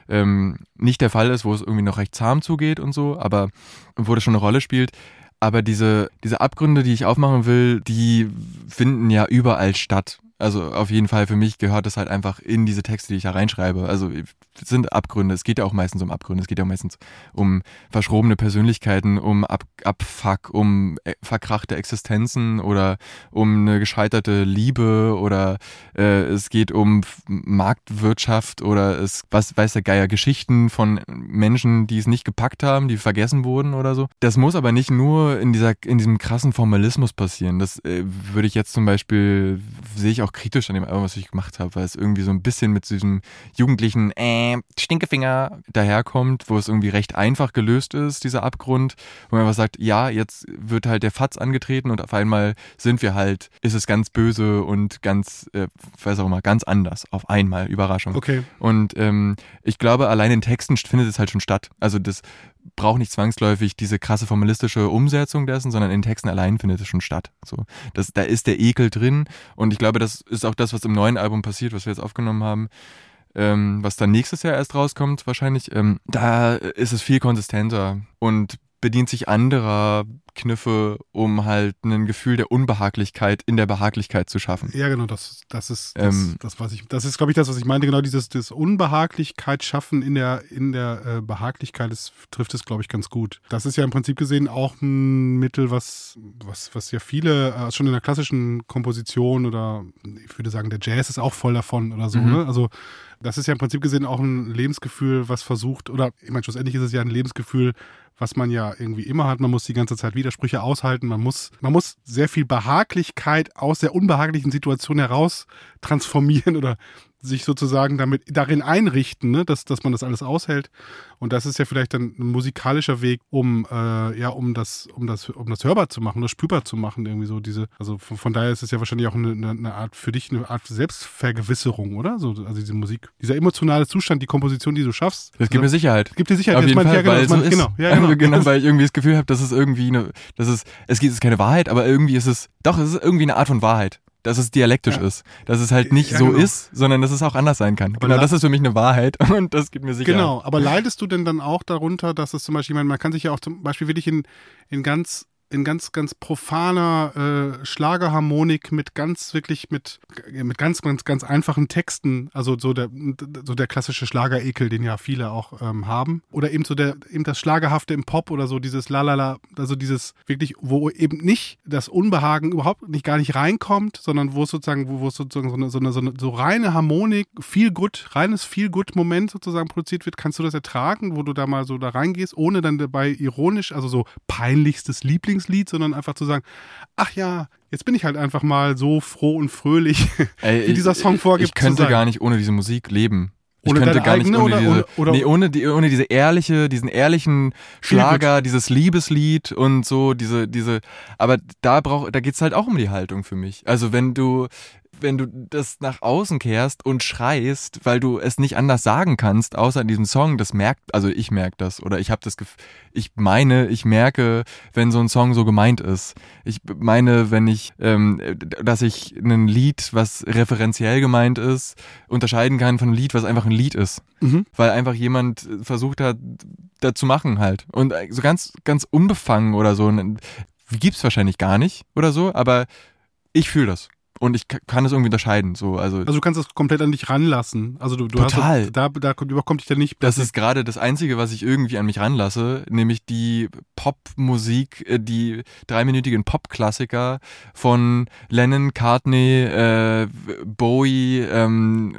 ähm, nicht der Fall ist, wo es irgendwie noch recht zahm zugeht und so, aber wo das schon eine Rolle spielt. Aber diese, diese Abgründe, die ich aufmachen will, die finden ja überall statt. Also auf jeden Fall für mich gehört das halt einfach in diese Texte, die ich da reinschreibe. Also es sind Abgründe. Es geht ja auch meistens um Abgründe. Es geht ja auch meistens um verschrobene Persönlichkeiten, um Ab Abfuck, um äh, verkrachte Existenzen oder um eine gescheiterte Liebe oder äh, es geht um Marktwirtschaft oder es was weiß der Geier Geschichten von Menschen, die es nicht gepackt haben, die vergessen wurden oder so. Das muss aber nicht nur in dieser in diesem krassen Formalismus passieren. Das äh, würde ich jetzt zum Beispiel sehe ich auch auch kritisch an dem Album, was ich gemacht habe, weil es irgendwie so ein bisschen mit diesem jugendlichen äh, Stinkefinger daherkommt, wo es irgendwie recht einfach gelöst ist, dieser Abgrund, wo man einfach sagt, ja, jetzt wird halt der Fatz angetreten und auf einmal sind wir halt, ist es ganz böse und ganz, äh, weiß auch immer, ganz anders. Auf einmal, Überraschung. Okay. Und ähm, ich glaube, allein in Texten findet es halt schon statt. Also das braucht nicht zwangsläufig diese krasse formalistische Umsetzung dessen, sondern in Texten allein findet es schon statt. So, das, da ist der Ekel drin und ich glaube, das ist auch das, was im neuen Album passiert, was wir jetzt aufgenommen haben. Ähm, was dann nächstes Jahr erst rauskommt, wahrscheinlich, ähm, da ist es viel konsistenter und bedient sich anderer Kniffe, um halt ein Gefühl der Unbehaglichkeit in der Behaglichkeit zu schaffen. Ja, genau, das, das ist das, Ähm. das was ich, das ist, glaube ich, das, was ich meinte, genau dieses das Unbehaglichkeit schaffen in der, in der äh, Behaglichkeit, das trifft es, glaube ich, ganz gut. Das ist ja im Prinzip gesehen auch ein Mittel, was, was, was ja viele äh, schon in der klassischen Komposition oder ich würde sagen, der Jazz ist auch voll davon oder so, Mhm. ne? Also das ist ja im Prinzip gesehen auch ein Lebensgefühl, was versucht, oder ich meine, schlussendlich ist es ja ein Lebensgefühl, was man ja irgendwie immer hat. Man muss die ganze Zeit Widersprüche aushalten. Man muss, man muss sehr viel Behaglichkeit aus der unbehaglichen Situation heraus transformieren oder sich sozusagen damit darin einrichten, ne, dass, dass man das alles aushält. Und das ist ja vielleicht dann ein musikalischer Weg, um äh, ja, um das, um das, um das hörbar zu machen, das spürbar zu machen, irgendwie so diese. Also von, von daher ist es ja wahrscheinlich auch eine, eine- Art für dich eine Art Selbstvergewisserung, oder? So, also diese Musik, dieser emotionale Zustand, die Komposition, die du schaffst. Das gibt mir Sicherheit. gibt dir Sicherheit. Auf jeden Fall, ja, genau, weil so ist. genau, ja, genau. genau, weil ich irgendwie das Gefühl habe, dass es irgendwie eine, dass es, es gibt es ist keine Wahrheit, aber irgendwie ist es, doch, es ist irgendwie eine Art von Wahrheit. Dass es dialektisch Ja. ist. Dass es halt nicht Ja, so genau. ist, sondern dass es auch anders sein kann. genau, la- das ist für mich eine Wahrheit und das gibt mir Sicherheit. Genau, aber leidest du denn dann auch darunter, dass es zum Beispiel, ich meine, man kann sich ja auch zum Beispiel wirklich in, in ganz in ganz, ganz profaner äh, Schlagerharmonik mit ganz, wirklich mit, mit ganz, ganz, ganz einfachen Texten, also so der, so der klassische Schlagerekel, den ja viele auch ähm, haben. Oder eben so der, eben das Schlagerhafte im Pop oder so, dieses Lalala, also dieses wirklich, wo eben nicht das Unbehagen überhaupt nicht gar nicht reinkommt, sondern wo es sozusagen, wo, wo es sozusagen so eine, so eine, so eine so reine Harmonik, viel gut, reines viel gut Moment sozusagen produziert wird, kannst du das ertragen, wo du da mal so da reingehst, ohne dann dabei ironisch, also so peinlichstes Lieblingslied, sondern einfach zu sagen, ach ja, jetzt bin ich halt einfach mal so froh und fröhlich, Ey, wie dieser Song vorgibt. Ich könnte gar nicht ohne diese Musik leben. Ich Ohne könnte gar nicht ohne oder- diese, oder- oder- nee, ohne, die, ohne diese ehrliche, diesen ehrlichen Schlager, dieses Liebeslied und so, diese, diese, aber da brauch, da geht's halt auch um die Haltung für mich. Also wenn du, wenn du das nach außen kehrst und schreist, weil du es nicht anders sagen kannst, außer in diesem Song, das merkt, also ich merke das oder ich habe das Gefühl, ich meine, ich merke, wenn so ein Song so gemeint ist. Ich meine, wenn ich, ähm, dass ich ein Lied, was referenziell gemeint ist, unterscheiden kann von einem Lied, was einfach ein Lied ist. Mhm. Weil einfach jemand versucht hat, da zu machen halt. Und so ganz, ganz unbefangen oder so. Gibt's wahrscheinlich gar nicht oder so, aber ich fühle das. Und ich ka- kann es irgendwie unterscheiden. So, also, Also du kannst das komplett an dich ranlassen. Also du, du Total. hast da, da überkommt dich dann nicht. das ist gerade das Einzige, was ich irgendwie an mich ranlasse, nämlich die Popmusik, äh, die dreiminütigen Popklassiker von Lennon, Cartney, äh, Bowie, ähm,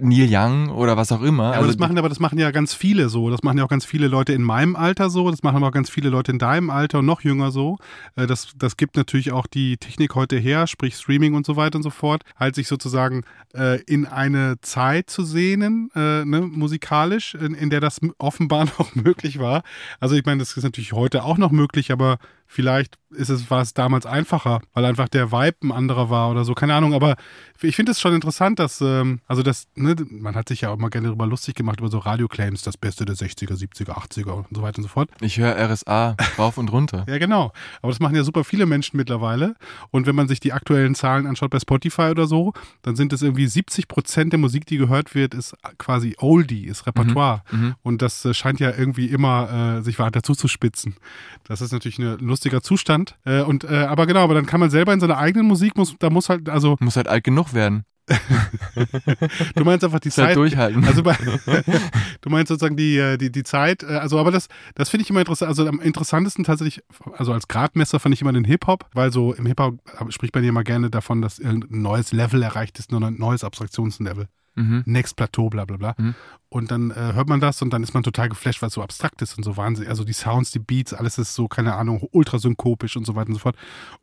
Neil Young oder was auch immer. Ja, aber also das machen aber das machen ja ganz viele so. Das machen ja auch ganz viele Leute in meinem Alter so. Das machen aber auch ganz viele Leute in deinem Alter und noch jünger so. Äh, Das, das gibt natürlich auch die Technik heute her, sprich Streaming und so weiter und so fort, halt sich sozusagen äh, in eine Zeit zu sehnen, äh, ne, musikalisch, in, in der das offenbar noch möglich war. Also ich meine, das ist natürlich heute auch noch möglich, aber vielleicht ist es, war es damals einfacher, weil einfach der Vibe ein anderer war oder so, keine Ahnung. Aber ich finde es schon interessant, dass, ähm, also das, ne, man hat sich ja auch mal gerne darüber lustig gemacht, über so Radioclaims, das Beste der 60er, 70er, 80er und so weiter und so fort. ich höre RSA rauf und runter. Ja, genau. Aber das machen ja super viele Menschen mittlerweile. Und wenn man sich die aktuellen Zahlen anschaut bei Spotify oder so, dann sind es irgendwie 70 Prozent der Musik, die gehört wird, ist quasi Oldie, ist Repertoire. Mhm. Und das äh, scheint ja irgendwie immer äh, sich weiter zuzuspitzen. Das ist natürlich ein lustiger Zustand. Äh, und äh, aber genau, aber dann kann man selber in seiner eigenen Musik muss, da muss halt, also Muss halt alt genug werden. du meinst einfach die halt Zeit. durchhalten. Also bei, du meinst sozusagen die, äh, die, die Zeit, äh, also aber das, das finde ich immer interessant. Also am interessantesten tatsächlich, also als Gradmesser fand ich immer den Hip-Hop, weil so im Hip-Hop spricht man ja immer gerne davon, dass irgendein neues Level erreicht ist, nur ein neues Abstraktionslevel. Mhm. Next Plateau, bla bla bla. Mhm. Und dann äh, hört man das und dann ist man total geflasht, weil es so abstrakt ist und so wahnsinnig. Also die Sounds, die Beats, alles ist so, keine Ahnung, ultrasynkopisch und so weiter und so fort.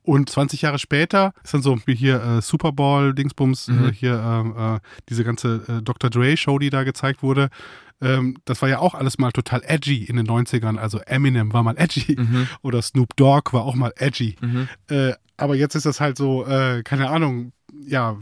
Und 20 Jahre später ist dann so wie hier äh, Super Bowl, Dingsbums, Mhm. äh, hier äh, äh, diese ganze äh, Dr. Dre-Show, die da gezeigt wurde. Ähm, das war ja auch alles mal total edgy in den 90ern. Also Eminem war mal edgy Mhm. oder Snoop Dogg war auch mal edgy. Mhm. Äh, aber jetzt ist das halt so, keine Ahnung, ja,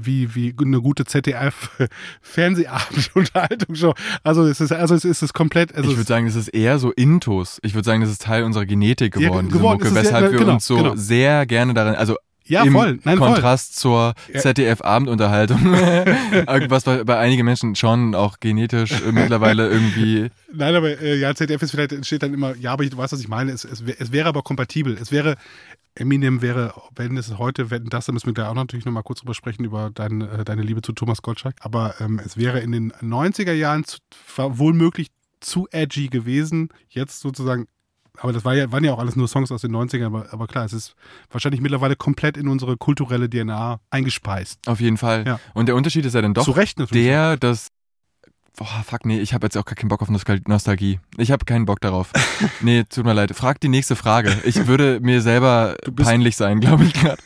wie, wie eine gute ZDF-Fernsehabend-Unterhaltungsshow. Also es ist, also es ist es komplett, also ich würde sagen, das ist eher so Intus. Ich würde sagen, das ist Teil unserer Genetik Ja, geworden, geworden diese ist Mucke, es ja, weshalb wir genau, uns so genau. sehr gerne darin, also ja, im voll, nein, voll. Kontrast zur Ja. ZDF-Abendunterhaltung, was bei, bei einigen Menschen schon auch genetisch äh, mittlerweile irgendwie Nein, aber äh, ja, ZDF ist vielleicht, entsteht dann immer, ja, aber ich, du weißt, was ich meine. Es, es, es wäre aber kompatibel. Es wäre, Eminem wäre, wenn es heute, wenn das, dann müssen wir da auch natürlich nochmal kurz drüber sprechen, über dein, äh, deine Liebe zu Thomas Gottschalk. Aber ähm, es wäre in den 90er Jahren zu, wohl möglich zu edgy gewesen. Jetzt sozusagen, aber das war ja, waren ja auch alles nur Songs aus den 90ern, aber, aber klar, es ist wahrscheinlich mittlerweile komplett in unsere kulturelle DNA eingespeist. auf jeden Fall. Ja. Und der Unterschied ist ja dann doch Zu Recht natürlich. der, dass Boah, fuck, nee, ich habe jetzt auch gar keinen Bock auf Nostal- Nostalgie. Ich habe keinen Bock darauf. nee, tut mir leid. Frag die nächste Frage. Ich würde mir selber peinlich sein, glaube ich gerade.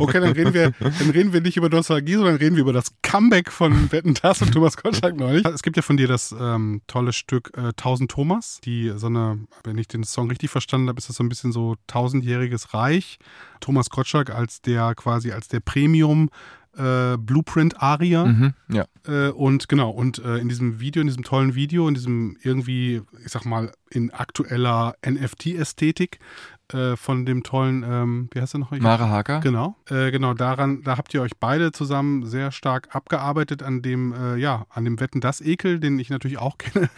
Okay, dann reden wir, dann reden wir nicht über Nostalgie, sondern reden wir über das Comeback von Wetten Das und Thomas Gottschalk neulich. Es gibt ja von dir das ähm, tolle Stück äh, 1000 Thomas, die so eine, wenn ich den Song richtig verstanden habe, ist das so ein bisschen so tausendjähriges Reich. Thomas Gottschalk als der quasi als der Premium äh, Blueprint Aria. Mhm, ja. Äh, und genau, und äh, in diesem Video, in diesem tollen Video, in diesem irgendwie, ich sag mal, in aktueller NFT-Ästhetik äh, von dem tollen, ähm, wie heißt er noch? Mara Haker. Genau, äh, genau daran, da habt ihr euch beide zusammen sehr stark abgearbeitet an dem, äh, ja, an dem Wetten das Ekel, den ich natürlich auch kenne.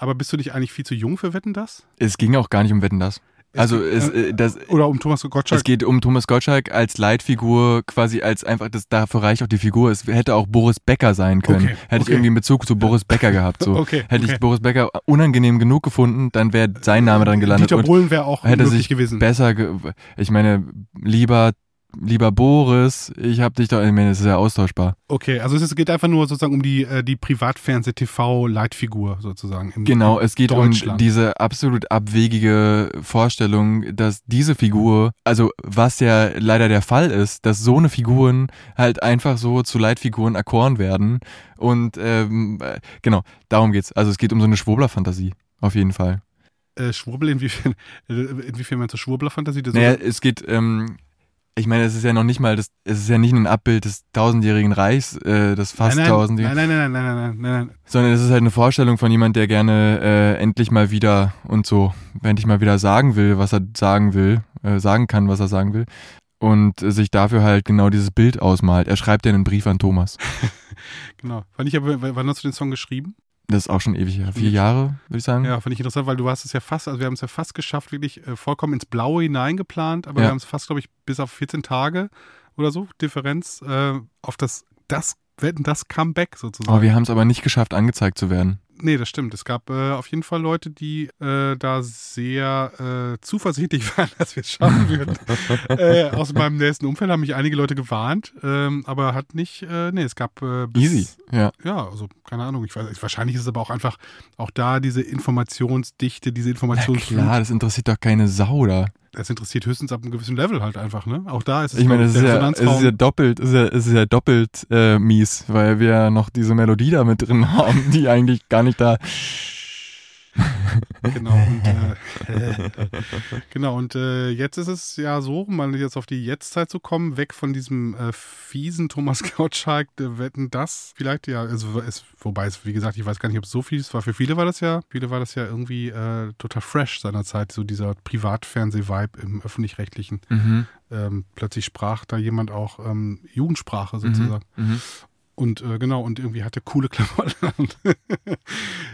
aber bist du nicht eigentlich viel zu jung für Wetten das? Es ging auch gar nicht um Wetten das. Also es, äh, das, Oder um Thomas Gottschalk? es geht um Thomas Gottschalk als Leitfigur, quasi als einfach, das, dafür reicht auch die Figur. Es hätte auch Boris Becker sein können. Okay, Hätte ich okay. irgendwie einen Bezug zu Boris Becker gehabt. So. Okay, Hätte ich Boris Becker unangenehm genug gefunden, dann wäre sein Name dran gelandet. Dieter Bohlen wäre auch hätte sich gewesen. besser, ge ich meine, lieber, lieber Boris, ich hab dich doch, ich meine, es ist ja austauschbar. Okay, also es geht einfach nur sozusagen um die, äh, die Privatfernseh-TV-Leitfigur sozusagen. Im, Genau, es geht um diese absolut abwegige Vorstellung, dass diese Figur, also was ja leider der Fall ist, dass so eine Figuren halt einfach so zu Leitfiguren erkoren werden. Und ähm, äh, genau, darum geht's. Also es geht um so eine Schwurbler-Fantasie, auf jeden Fall. Äh, Schwurbel, inwiefern, inwiefern meinst du Schwurbler-Fantasie? Naja, es geht, ähm, ich meine, es ist ja noch nicht mal, das, es ist ja nicht ein Abbild des tausendjährigen Reichs, äh, des fast nein, nein, tausendjährigen, nein, nein, nein, nein, nein, nein, nein. sondern es ist halt eine Vorstellung von jemand, der gerne äh, endlich mal wieder und so, endlich mal wieder sagen will, was er sagen will, äh, sagen kann, was er sagen will. Und äh, sich dafür halt genau dieses Bild ausmalt. Er schreibt ja einen Brief an Thomas. Genau. Fand ich wann hast du den Song geschrieben? Das ist auch schon ewig her. Vier Jahre, würde ich sagen. Ja, fand ich interessant, weil du hast es ja fast, also wir haben es ja fast geschafft, wirklich äh, vollkommen ins Blaue hineingeplant, aber Ja. wir haben es fast, glaube ich, bis auf 14 Tage oder so, Differenz, äh, auf das, das, das Comeback sozusagen. Aber wir haben es aber nicht geschafft, angezeigt zu werden. Nee, das stimmt. Es gab äh, auf jeden Fall Leute, die äh, da sehr äh, zuversichtlich waren, dass wir es schaffen würden. äh, aus meinem nächsten Umfeld haben mich einige Leute gewarnt, ähm, aber hat nicht, äh, nee, es gab äh, bis, Easy. Ja. Ja, also keine Ahnung. Ich weiß, wahrscheinlich ist es aber auch einfach auch da diese Informationsdichte, diese ja. Informationsflut. Klar, das interessiert doch keine Sau da. Das interessiert höchstens ab einem gewissen Level halt einfach, ne? Auch da ist es Ich meine, es ist, ja, es ist ja doppelt, es ist ja, es ist ja doppelt äh, mies, weil wir ja noch diese Melodie da mit drin haben, die eigentlich gar nicht da. Genau, und, äh, genau, und äh, jetzt ist es ja so, um mal jetzt auf die Jetztzeit zu kommen, weg von diesem äh, fiesen Thomas Gottschalk, der wetten das vielleicht, ja, also es, wobei es, wie gesagt, ich weiß gar nicht, ob es so viel ist, war für viele war das ja, viele war das ja irgendwie äh, total fresh seinerzeit, so dieser Privatfernseh-Vibe im Öffentlich-Rechtlichen. Mhm. Ähm, plötzlich sprach da jemand auch ähm, Jugendsprache sozusagen. Mhm. Und äh, genau, und irgendwie hatte coole Klamotten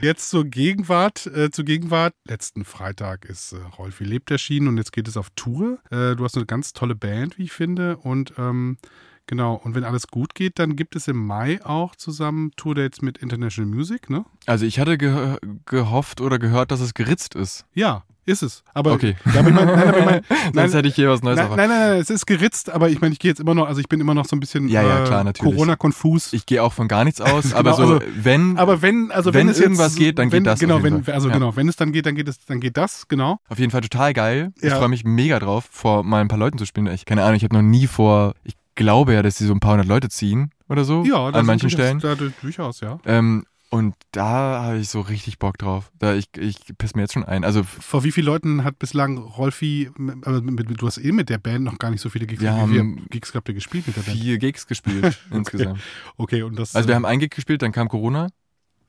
jetzt zur Gegenwart, äh, zur Gegenwart. Letzten Freitag ist äh, Rolfi lebt erschienen und jetzt geht es auf Tour. Äh, du hast eine ganz tolle Band, wie ich finde. Und ähm, genau, und wenn alles gut geht, dann gibt es im Mai auch zusammen Tourdates mit International Music, ne? Also ich hatte ge gehofft oder gehört, dass es geritzt ist. Ja, Ist es. Aber, Okay. Ja, aber ich mein, nein, aber ich mein, Sonst nein, hätte ich hier was Neues nein, erwartet. nein, nein, nein, es ist geritzt, aber ich meine, ich gehe jetzt immer noch, also ich bin immer noch so ein bisschen Ja, ja, äh, klar, natürlich. Corona-konfus. Ich gehe auch von gar nichts aus, aber Genau, so, also- wenn, Aber wenn, also wenn, Wenn es irgendwas jetzt, geht, dann wenn, geht das Genau, wenn, Fall. also Ja. genau, wenn es dann geht, dann geht es, dann geht das, genau. auf jeden Fall total geil. Ich Ja. freue mich mega drauf, vor mal ein paar Leuten zu spielen. Ich, keine Ahnung, ich habe noch nie vor, ich glaube ja, dass die so ein paar hundert Leute ziehen oder so Ja, an manchen Stellen. Da, durchaus, ja. Ähm, und da habe ich so richtig Bock drauf. Da ich, ich piss mir jetzt schon ein. Also Vor wie vielen Leuten hat bislang Rolfi, mit, mit, du hast eh mit der Band noch gar nicht so viele Gigs, Wir wie haben viele Gigs habt ihr gespielt mit der Band? vier Gigs gespielt insgesamt. Okay, und das. Also wir äh, haben ein Gig gespielt, dann kam Corona,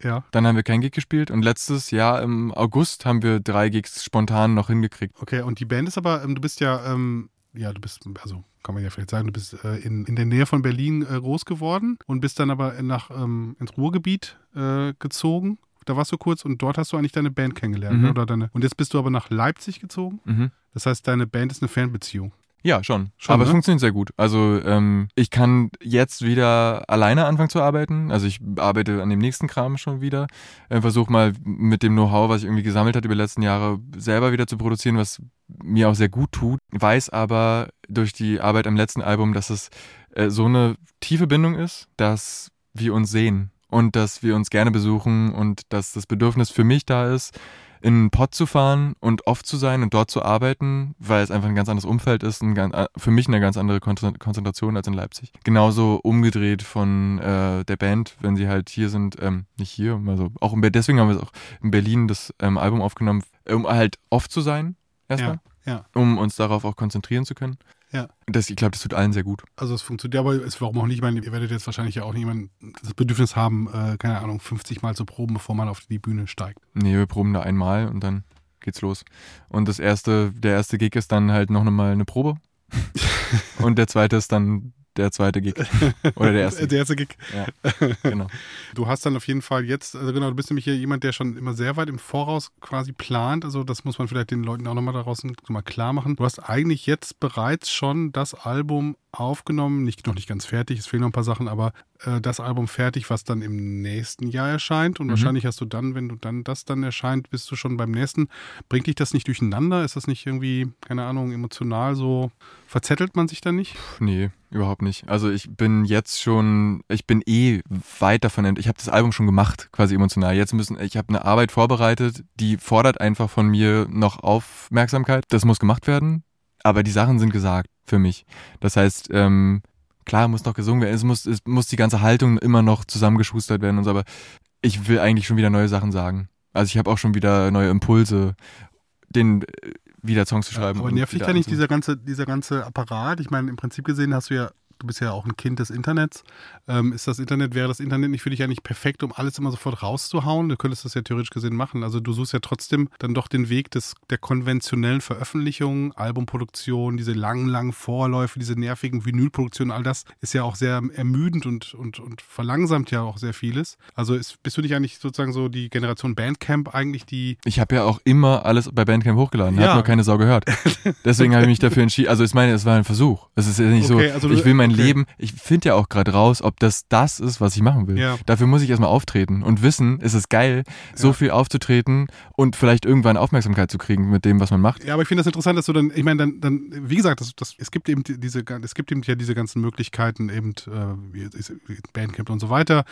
Ja, dann haben wir kein Gig gespielt und letztes Jahr im August haben wir drei Gigs spontan noch hingekriegt. okay, und die Band ist aber, ähm, du bist ja, ähm, ja, du bist, also kann man ja vielleicht sagen, du bist äh, in, in der Nähe von Berlin äh, groß geworden und bist dann aber nach, ähm, ins Ruhrgebiet äh, gezogen. Da warst du kurz und dort hast du eigentlich deine Band kennengelernt. Mhm. ne? Oder deine, und jetzt bist du aber nach Leipzig gezogen. Mhm. Das heißt, deine Band ist eine Fernbeziehung. Ja, schon. Schon, Aber es ne? funktioniert sehr gut. Also ähm, ich kann jetzt wieder alleine anfangen zu arbeiten. Also ich arbeite an dem nächsten Kram schon wieder. Äh, Versuche mal mit dem Know-how, was ich irgendwie gesammelt habe über die letzten Jahre, selber wieder zu produzieren, was mir auch sehr gut tut. Weiß aber durch die Arbeit am letzten Album, dass es äh, so eine tiefe Bindung ist, dass wir uns sehen und dass wir uns gerne besuchen und dass das Bedürfnis für mich da ist, in einen Pott zu fahren und oft zu sein und dort zu arbeiten, weil es einfach ein ganz anderes Umfeld ist, ganz, für mich eine ganz andere Kon Konzentration als in Leipzig. Genauso umgedreht von äh, der Band, wenn sie halt hier sind, ähm, nicht hier, also auch in, deswegen haben wir es auch in Berlin das ähm, Album aufgenommen, um halt oft zu sein, erstmal, Ja, um uns darauf auch konzentrieren zu können. Ja. Das, ich glaube, das tut allen sehr gut. Also es funktioniert, aber es warum auch nicht, ich meine, ihr werdet jetzt wahrscheinlich ja auch niemand das Bedürfnis haben, äh, keine Ahnung, 50 Mal zu proben, bevor man auf die Bühne steigt. Nee, wir proben da einmal und dann geht's los. Und das erste, der erste Gig ist dann halt noch mal eine Probe. und der zweite ist dann der zweite Gig. Oder der erste. Der erste Gig. Ja, genau. Du hast dann auf jeden Fall jetzt, also genau, du bist nämlich hier jemand, der schon immer sehr weit im Voraus quasi plant. Also das muss man vielleicht den Leuten auch nochmal daraus mal klar machen. Du hast eigentlich jetzt bereits schon das Album aufgenommen, nicht noch nicht ganz fertig, es fehlen noch ein paar Sachen, aber äh, das Album fertig, was dann im nächsten Jahr erscheint. Und Mhm. wahrscheinlich hast du dann, wenn du dann das dann erscheint, bist du schon beim nächsten. Bringt dich das nicht durcheinander? Ist das nicht irgendwie, keine Ahnung, emotional so? Verzettelt man sich dann nicht? Puh, Nee, überhaupt nicht. Also ich bin jetzt schon, ich bin eh weit davon ent. Ich habe das Album schon gemacht, quasi emotional. Jetzt müssen, ich habe eine Arbeit vorbereitet, die fordert einfach von mir noch Aufmerksamkeit. Das muss gemacht werden. Aber die Sachen sind gesagt für mich. Das heißt, ähm, klar muss noch gesungen werden. Es muss, es muss die ganze Haltung immer noch zusammengeschustert werden und so. Aber ich will eigentlich schon wieder neue Sachen sagen. Also ich habe auch schon wieder neue Impulse, den äh, wieder Songs zu schreiben. Aber und nervt dich da nicht dieser ganze, dieser ganze Apparat? Ich meine, im Prinzip gesehen hast du ja, du bist ja auch ein Kind des Internets. Ähm, ist das Internet, wäre das Internet nicht für dich eigentlich perfekt, um alles immer sofort rauszuhauen? Du könntest das ja theoretisch gesehen machen. Also du suchst ja trotzdem dann doch den Weg des, der konventionellen Veröffentlichung, Albumproduktion, diese langen, langen Vorläufe, diese nervigen Vinylproduktionen, all das ist ja auch sehr ermüdend und, und, und verlangsamt ja auch sehr vieles. Also ist, bist du nicht eigentlich sozusagen so die Generation Bandcamp eigentlich die Ich habe ja auch immer alles bei Bandcamp hochgeladen, Ja. hat nur keine Sau gehört. Deswegen habe ich mich dafür entschieden. Also ich meine, es war ein Versuch. Es ist ja nicht Okay, so, also ich will mein okay. Leben, ich finde ja auch gerade raus, ob das das ist, was ich machen will. Ja. Dafür muss ich erstmal auftreten und wissen, es ist geil, so Ja. viel aufzutreten und vielleicht irgendwann Aufmerksamkeit zu kriegen mit dem, was man macht. Ja, aber ich finde das interessant, dass du dann, ich meine, dann, dann, wie gesagt, das, das, es gibt eben die- diese, es gibt eben ja diese ganzen Möglichkeiten, eben äh, Bandcamp und so weiter,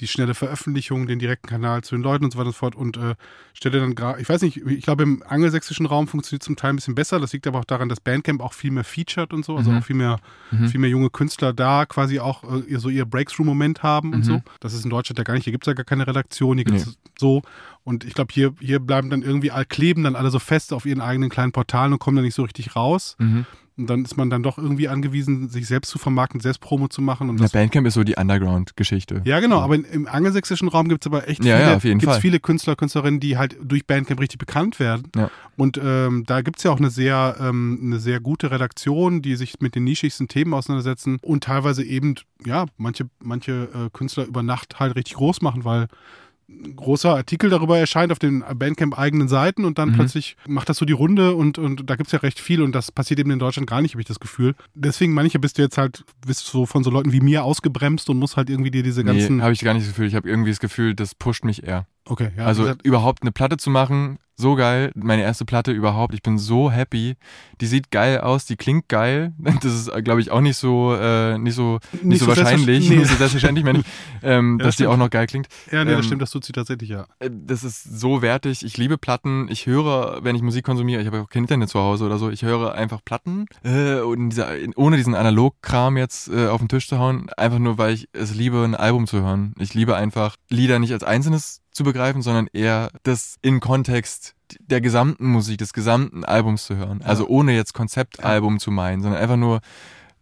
die schnelle Veröffentlichung, den direkten Kanal zu den Leuten und so weiter und so fort und äh, stelle dann gerade, ich weiß nicht, ich glaube im angelsächsischen Raum funktioniert es zum Teil ein bisschen besser. Das liegt aber auch daran, dass Bandcamp auch viel mehr featured und so, also Mhm. auch viel mehr, Mhm. viel mehr junge Künstler da quasi auch äh, ihr- so ihr Breakthrough-Moment haben und Mhm. so. Das ist in Deutschland ja gar nicht, hier gibt es ja gar keine Redaktion, hier gibt es Nee. so. Und ich glaube, hier, hier bleiben dann irgendwie, kleben dann alle so fest auf ihren eigenen kleinen Portalen und kommen dann nicht so richtig raus. Und dann ist man dann doch irgendwie angewiesen, sich selbst zu vermarkten, selbst Promo zu machen. Und das, Bandcamp ist so die Underground-Geschichte. ja, genau, aber in, im angelsächsischen Raum gibt es aber echt Ja, viele, ja, gibt's viele Künstler, Künstlerinnen, die halt durch Bandcamp richtig bekannt werden. Ja. Und ähm, da gibt es ja auch eine sehr, ähm, eine sehr gute Redaktion, die sich mit den nischigsten Themen auseinandersetzen und teilweise eben, ja, manche, manche äh, Künstler über Nacht halt richtig groß machen, weil ein großer Artikel darüber erscheint auf den Bandcamp eigenen Seiten und dann Mhm. plötzlich macht das so die Runde und, und da gibt es ja recht viel und das passiert eben in Deutschland gar nicht, habe ich das Gefühl. Deswegen manche bist du jetzt halt, bist so von so Leuten wie mir ausgebremst und musst halt irgendwie dir diese ganzen. Nee, habe ich gar nicht das Gefühl. Ich habe irgendwie das Gefühl, das pusht mich eher. okay, ja. also überhaupt eine Platte zu machen, So geil, meine erste Platte überhaupt. Ich bin so happy. Die sieht geil aus, die klingt geil. Das ist, glaube ich, auch nicht so, äh, nicht so, nicht, nicht so, wahrscheinlich, nee. nicht so selbstverständlich, meine ich, ähm, ja, dass die auch noch geil klingt. Ja, nee, ähm, das stimmt, das tut sie tatsächlich, ja. Äh, das ist so wertig. Ich liebe Platten. Ich höre, wenn ich Musik konsumiere, ich habe auch kein Internet zu Hause oder so, ich höre einfach Platten, äh, und dieser, ohne diesen Analogkram jetzt äh, auf den Tisch zu hauen, einfach nur, weil ich es liebe, ein Album zu hören. Ich liebe einfach Lieder nicht als einzelnes zu begreifen, sondern eher das in Kontext der gesamten Musik, des gesamten Albums zu hören. Also ohne jetzt Konzeptalbum zu meinen, sondern einfach nur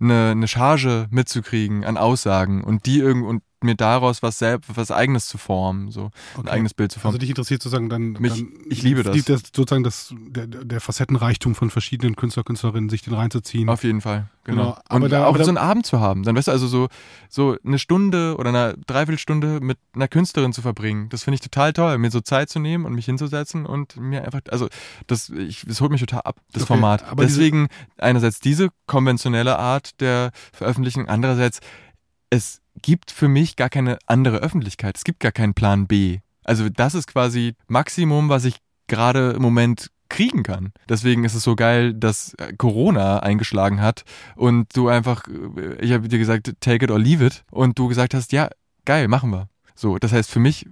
eine, eine Charge mitzukriegen an Aussagen und die irgend und mir daraus was selbst, was eigenes zu formen, so okay. ein eigenes Bild zu formen. Also dich interessiert sozusagen dann, Mich, dann ich liebe das. das sozusagen das, der, der Facettenreichtum von verschiedenen Künstler, Künstlerinnen, sich den reinzuziehen. Auf jeden Fall, genau. Genau, aber und da- auch aber so einen Abend zu haben, dann weißt du, also so, so eine Stunde oder eine Dreiviertelstunde mit einer Künstlerin zu verbringen, das finde ich total toll, mir so Zeit zu nehmen und mich hinzusetzen und mir einfach, also das, ich, das holt mich total ab, das Okay, Format. Deswegen einerseits diese konventionelle Art der Veröffentlichung, andererseits es gibt für mich gar keine andere Öffentlichkeit. Es gibt gar keinen Plan B. Also das ist quasi Maximum, was ich gerade im Moment kriegen kann. Deswegen ist es so geil, dass äh, Corona eingeschlagen hat und du einfach, äh, ich habe dir gesagt, take it or leave it und du gesagt hast, ja, geil, machen wir. So, das heißt für mich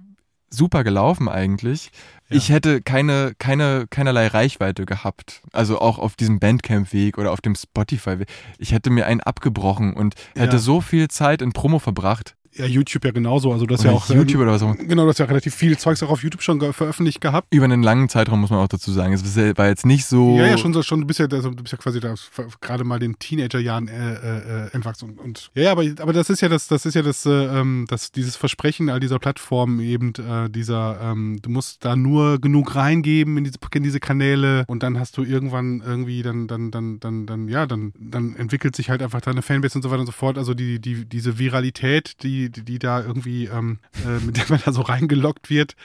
super gelaufen eigentlich. Ja. Ich hätte keine, keine, keinerlei Reichweite gehabt. Also auch auf diesem Bandcamp-Weg oder auf dem Spotify-Weg. Ich hätte mir einen abgebrochen und hätte Ja. so viel Zeit in Promo verbracht. Ja, YouTube ja genauso. Also das Oder ja auch YouTube oder was auch. Genau, das ja relativ viel Zeugs auch auf YouTube schon ge- veröffentlicht gehabt. Über einen langen Zeitraum muss man auch dazu sagen. Es war jetzt nicht so. Ja, ja, schon, so- schon. Du bist ja, also, du bist ja quasi da gerade mal den Teenagerjahren äh, äh, äh, entwachsen und, und ja, ja, aber, aber das ist ja das, das ist ja das, äh, ähm, das dieses Versprechen all dieser Plattformen eben äh, dieser, ähm, du musst da nur genug reingeben in diese, in diese Kanäle und dann hast du irgendwann irgendwie dann, dann, dann, dann, dann, ja, dann, dann entwickelt sich halt einfach deine Fanbase und so weiter und so fort. Also die, die, diese Viralität, die, die, die da irgendwie, ähm, äh, mit der man da so reingelockt wird,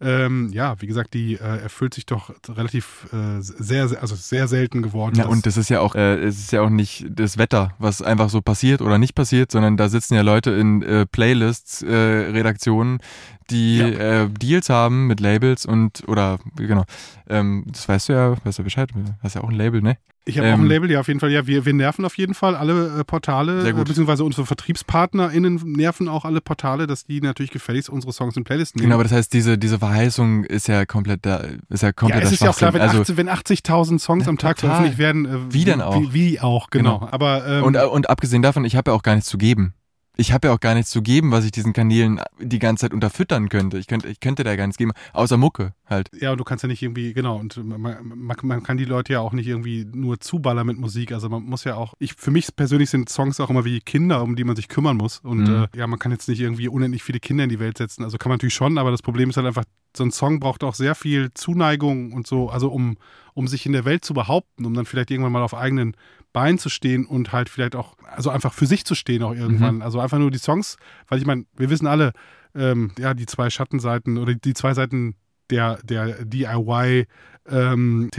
ähm, ja, wie gesagt, die äh, erfüllt sich doch relativ äh, sehr, sehr, also sehr selten geworden. Ja, und das ist ja auch, äh, es ist ja auch nicht das Wetter, was einfach so passiert oder nicht passiert, sondern da sitzen ja Leute in äh, Playlists, äh, Redaktionen, die Ja. äh, Deals haben mit Labels und oder genau, ähm, das weißt du ja, weißt du Bescheid, hast ja auch ein Label, ne? Ich habe auch Ähm, ein Label, ja, auf jeden Fall. Ja, wir, wir nerven auf jeden Fall alle äh, Portale, äh, beziehungsweise unsere VertriebspartnerInnen nerven auch alle Portale, dass die natürlich gefälligst unsere Songs in Playlisten nehmen. Genau, aber das heißt, diese, diese Verheißung ist ja komplett da, ist ja ja, komplett es ist ja auch klar, wenn, also, 80 wenn 80.000 Songs Ja, am Tag total. veröffentlicht werden. Äh, Wie denn auch? Wie, wie auch, genau. Genau. Aber ähm, und, äh, und abgesehen davon, ich habe ja auch gar nichts zu geben. Ich habe ja auch gar nichts zu geben, was ich diesen Kanälen die ganze Zeit unterfüttern könnte. Ich könnte, ich könnte da gar nichts geben, außer Mucke halt. Ja, und du kannst ja nicht irgendwie, genau, und man, man, man kann die Leute ja auch nicht irgendwie nur zuballern mit Musik. Also man muss ja auch, ich für mich persönlich sind Songs auch immer wie Kinder, um die man sich kümmern muss. Und Mhm. äh, ja, man kann jetzt nicht irgendwie unendlich viele Kinder in die Welt setzen. Also kann man natürlich schon, aber das Problem ist halt einfach, so ein Song braucht auch sehr viel Zuneigung und so, also um, um sich in der Welt zu behaupten, um dann vielleicht irgendwann mal auf eigenen Beinen zu stehen und halt vielleicht auch, also einfach für sich zu stehen auch irgendwann. Also einfach nur die Songs, weil ich meine, wir wissen alle, ähm, ja, die zwei Schattenseiten oder die zwei Seiten der, der DIY ähm,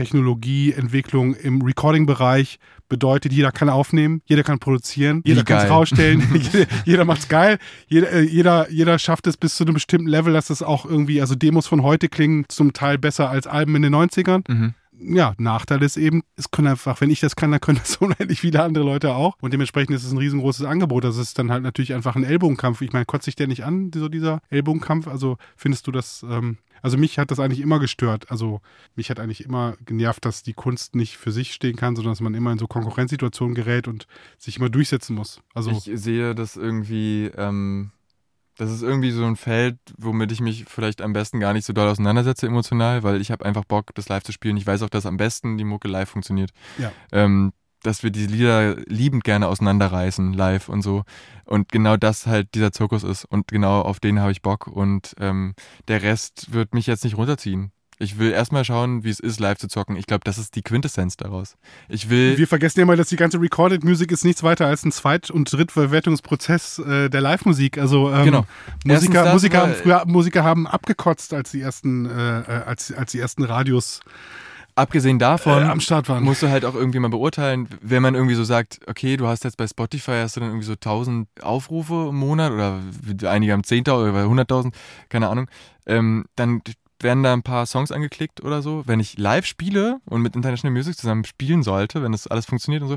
im Recording-Bereich bedeutet, jeder kann aufnehmen, jeder kann produzieren, jeder kann es rausstellen, jeder, jeder macht's geil, jeder, äh, jeder, jeder schafft es bis zu einem bestimmten Level, dass es auch irgendwie, also Demos von heute klingen zum Teil besser als Alben in den 90ern Mhm. Ja, Nachteil ist eben, es können einfach, wenn ich das kann, dann können das unendlich viele andere Leute auch. Und dementsprechend ist es ein riesengroßes Angebot. Das ist dann halt natürlich einfach ein Ellbogenkampf. Ich meine, kotzt sich der nicht an, so dieser Ellbogenkampf? Also findest du das, ähm, also mich hat das eigentlich immer gestört. Also mich hat eigentlich immer genervt, dass die Kunst nicht für sich stehen kann, sondern dass man immer in so Konkurrenzsituationen gerät und sich immer durchsetzen muss. Also Ich sehe das irgendwie, ähm, das ist irgendwie so ein Feld, womit ich mich vielleicht am besten gar nicht so doll auseinandersetze emotional, weil ich habe einfach Bock, das live zu spielen. Ich weiß auch, dass am besten die Mucke live funktioniert. Ja. Ähm, dass wir die Lieder liebend gerne auseinanderreißen, live und so. Und genau das halt dieser Zirkus ist. Und genau auf den habe ich Bock. Und ähm, der Rest wird mich jetzt nicht runterziehen. Ich will erstmal schauen, wie es ist, live zu zocken. Ich glaube, das ist die Quintessenz daraus. Ich will. wir vergessen ja mal, dass die ganze Recorded Music ist nichts weiter als ein Zweit- und Drittverwertungsprozess äh, der Live-Musik. Also ähm, Genau. Musiker, das, Musiker, haben früher, Musiker haben abgekotzt, als die ersten, äh, äh, als, als die ersten Radios Abgesehen äh, davon am Start waren. musst du halt auch irgendwie mal beurteilen, wenn man irgendwie so sagt, okay, du hast jetzt bei Spotify hast du dann irgendwie so 1000 Aufrufe im Monat oder einige haben 10.000 oder 100.000, keine Ahnung, ähm, dann werden da ein paar Songs angeklickt oder so. Wenn ich live spiele und mit International Music zusammen spielen sollte, wenn das alles funktioniert und so,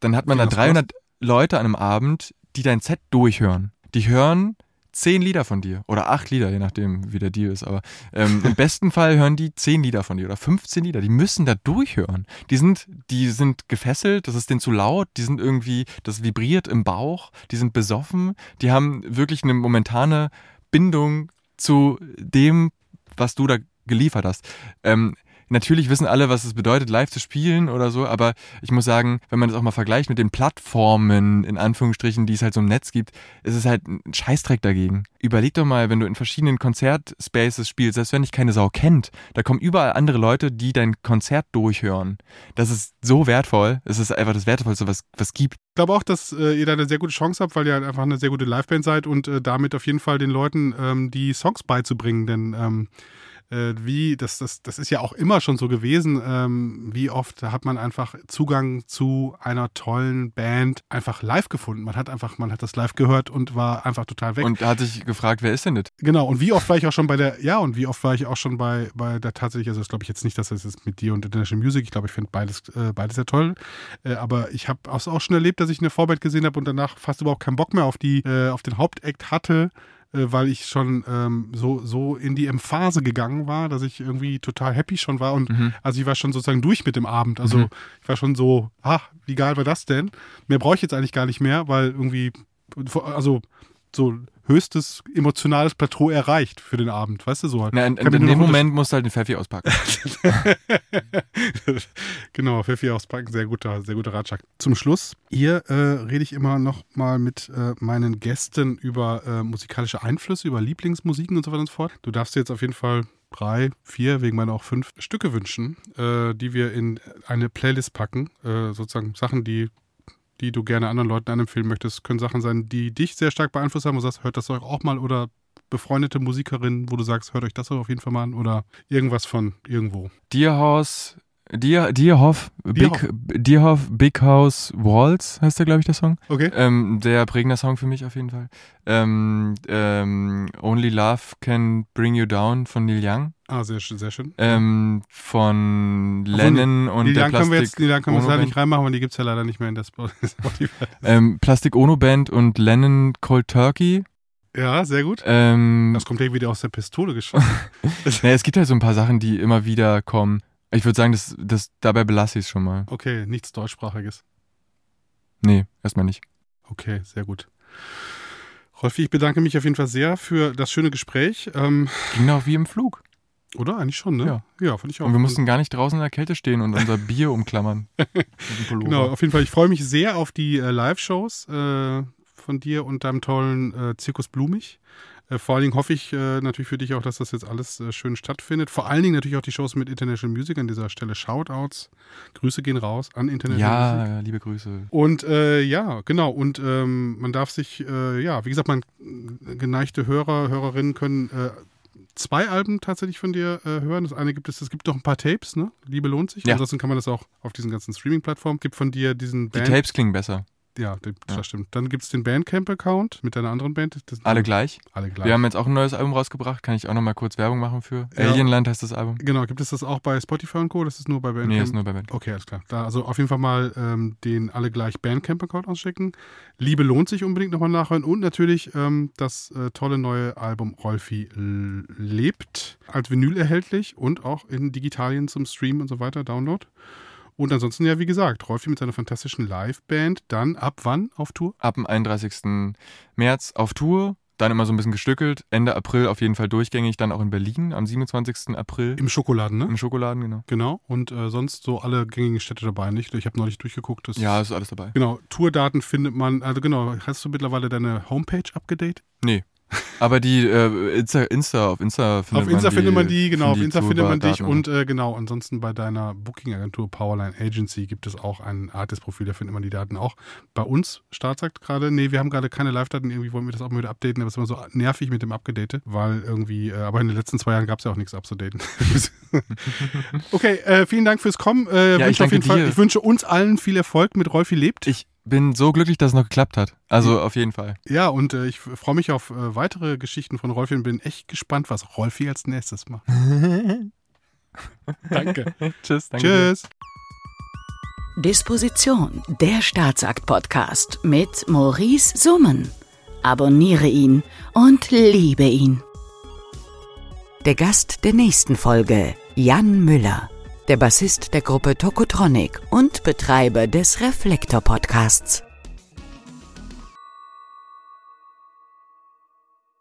dann hat man Wie da das 300 Leute an einem Abend, die dein Set durchhören. Die hören zehn Lieder von dir oder acht Lieder, je nachdem, wie der Deal ist. Aber ähm, im besten Fall hören die zehn Lieder von dir oder 15 Lieder. Die müssen da durchhören. Die sind, die sind gefesselt, das ist denen zu laut, die sind irgendwie, das vibriert im Bauch, die sind besoffen, die haben wirklich eine momentane Bindung zu dem, was du da geliefert hast. Ähm, Natürlich wissen alle, was es bedeutet, live zu spielen oder so, aber ich muss sagen, wenn man das auch mal vergleicht mit den Plattformen, in Anführungsstrichen, die es halt so im Netz gibt, ist es halt ein Scheißdreck dagegen. Überleg doch mal, wenn du in verschiedenen Konzertspaces spielst, selbst wenn dich keine Sau kennt, da kommen überall andere Leute, die dein Konzert durchhören. Das ist so wertvoll. Es ist einfach das Wertvollste, was es gibt. Ich glaube auch, dass äh, ihr da eine sehr gute Chance habt, weil ihr halt einfach eine sehr gute Liveband seid und äh, damit auf jeden Fall den Leuten ähm, die Songs beizubringen. Denn ähm, äh, wie, das, das, das ist ja auch immer schon so gewesen, ähm, wie oft hat man einfach Zugang zu einer tollen Band einfach live gefunden. Man hat einfach, man hat das live gehört und war einfach total weg. Und da hat sich gefragt, wer ist denn das? Genau, und wie oft war ich auch schon bei der, ja, und wie oft war ich auch schon bei, bei der tatsächlich, also das glaube ich jetzt nicht, dass das jetzt mit dir und International Music, ich glaube, ich finde beides, äh, beides sehr toll, äh, aber ich habe auch schon erlebt, dass ich eine Vorband gesehen habe und danach fast überhaupt keinen Bock mehr auf die, äh, auf den Hauptakt hatte, weil ich schon ähm, so, so in die Emphase gegangen war, dass ich irgendwie total happy schon war. Und Mhm. also ich war schon sozusagen durch mit dem Abend. Also Mhm. ich war schon so, ach, wie geil war das denn? Mehr brauche ich jetzt eigentlich gar nicht mehr, weil irgendwie, also so höchstes emotionales Plateau erreicht für den Abend, weißt du so halt. Na, in, in, in dem Moment musst du halt den Pfeffi auspacken. genau, Pfeffi auspacken, sehr guter, sehr guter Ratschlag. Zum Schluss, hier äh, rede ich immer noch mal mit äh, meinen Gästen über äh, musikalische Einflüsse, über Lieblingsmusiken und so weiter und so fort. Du darfst dir jetzt auf jeden Fall drei, vier, wegen meiner auch fünf Stücke wünschen, äh, die wir in eine Playlist packen. Äh, sozusagen Sachen, die die du gerne anderen Leuten anempfehlen möchtest, können Sachen sein, die dich sehr stark beeinflusst haben und sagst, hört das euch auch mal. Oder befreundete Musikerinnen, wo du sagst, hört euch das auf jeden Fall mal an. Oder irgendwas von irgendwo. Deerhouse, Deer, Deerhoff, Deerhoff. Big, Deerhoff, Big House Walls heißt der, glaube ich, der Song. Okay? Ähm, der prägender Song für mich auf jeden Fall. Ähm, ähm, Only Love Can Bring You Down von Neil Young. Ah, sehr schön, sehr schön. Ähm, von Lennon und die der Lang können wir jetzt, Plastik die Lang können wir leider nicht reinmachen, weil die gibt es ja leider nicht mehr in der Sp- Spotify. Ähm, Plastik Ono Band und Lennon Cold Turkey. Ja, sehr gut. Ähm, Das kommt wieder aus der Pistole geschossen. naja, es gibt halt so ein paar Sachen, die immer wieder kommen. Ich würde sagen, das, das, dabei belasse ich es schon mal. Okay, nichts deutschsprachiges. Nee, erstmal nicht. Okay, sehr gut. Rolfi, ich bedanke mich auf jeden Fall sehr für das schöne Gespräch. Ähm, Ging doch wie im Flug. oder? Eigentlich schon, ne? Ja. Ja, fand ich auch. Und wir mussten gar nicht draußen in der Kälte stehen und unser Bier umklammern. Genau, auf jeden Fall. Ich freue mich sehr auf die äh, Live-Shows äh, von dir und deinem tollen äh, Zirkus Blumig. Äh, vor allen Dingen hoffe ich äh, natürlich für dich auch, dass das jetzt alles äh, schön stattfindet. Vor allen Dingen natürlich auch die Shows mit International Music an dieser Stelle. Shoutouts. Grüße gehen raus an International Music. Ja, liebe Grüße. Und äh, ja, genau. Und ähm, man darf sich, äh, ja, wie gesagt, man geneigte Hörer, Hörerinnen können äh, zwei Alben tatsächlich von dir äh, hören. Das eine gibt es, es gibt noch ein paar Tapes, ne? Liebe lohnt sich. Ja. Ansonsten kann man das auch auf diesen ganzen Streaming-Plattformen. Gibt von dir diesen Die Band. Tapes klingen besser. Ja, das Ja. stimmt. Dann gibt es den Bandcamp-Account mit deiner anderen Band. Das, Alle gleich. Alle gleich. Wir haben jetzt auch ein neues Album rausgebracht. Kann ich auch nochmal kurz Werbung machen für? Ja. Alienland heißt das Album. genau, gibt es das auch bei Spotify und Co.? Das ist nur bei Bandcamp? Nee, ist nur bei Band. Okay, alles klar. Da also auf jeden Fall mal ähm, den alle gleich Bandcamp-Account auschecken. Liebe lohnt sich unbedingt nochmal nachhören. Und natürlich ähm, das äh, tolle neue Album Rolfi lebt. Als Vinyl erhältlich und auch in Digitalien zum Stream und so weiter, Download. Und ansonsten ja, wie gesagt, Rolfi mit seiner fantastischen Liveband. Dann ab wann auf Tour? Ab dem 31. März auf Tour. Dann immer so ein bisschen gestückelt. Ende April auf jeden Fall durchgängig. Dann auch in Berlin am 27. April. Im Schokoladen, ne? Im Schokoladen, genau. Genau. Und äh, sonst so alle gängigen Städte dabei, nicht? Ich habe neulich durchgeguckt. Ja, ist alles dabei. Genau, Tourdaten findet man, also genau, hast du mittlerweile deine Homepage abgedatet? Nee. Aber die äh, Insta, Insta, auf Insta findet Auf man Insta die, findet man die, genau, auf Insta findet man dich und äh, genau, ansonsten bei deiner Booking-Agentur Powerline Agency gibt es auch ein Artist-Profil, da findet man die Daten auch. Bei uns, Start sagt gerade, nee, wir haben gerade keine Live-Daten, irgendwie wollen wir das auch mal wieder updaten, aber es ist immer so nervig mit dem Abgedatet, weil irgendwie, äh, aber in den letzten zwei Jahren gab es ja auch nichts abzudaten. okay, äh, vielen Dank fürs Kommen. Äh, Ja, wünsche ich auf jeden danke Fall, dir. ich wünsche uns allen viel Erfolg mit Rolfi lebt. Ich, bin so glücklich, dass es noch geklappt hat. Also auf jeden Fall. Ja, und äh, ich freue mich auf äh, weitere Geschichten von Rolfi und bin echt gespannt, was Rolfi als nächstes macht. danke. Tschüss. Danke. Tschüss. Disposition, der Staatsakt-Podcast mit Maurice Summen. Abonniere ihn und liebe ihn. Der Gast der nächsten Folge, Jan Müller, der Bassist der Gruppe Tokotronic und Betreiber des Reflektor-Podcasts.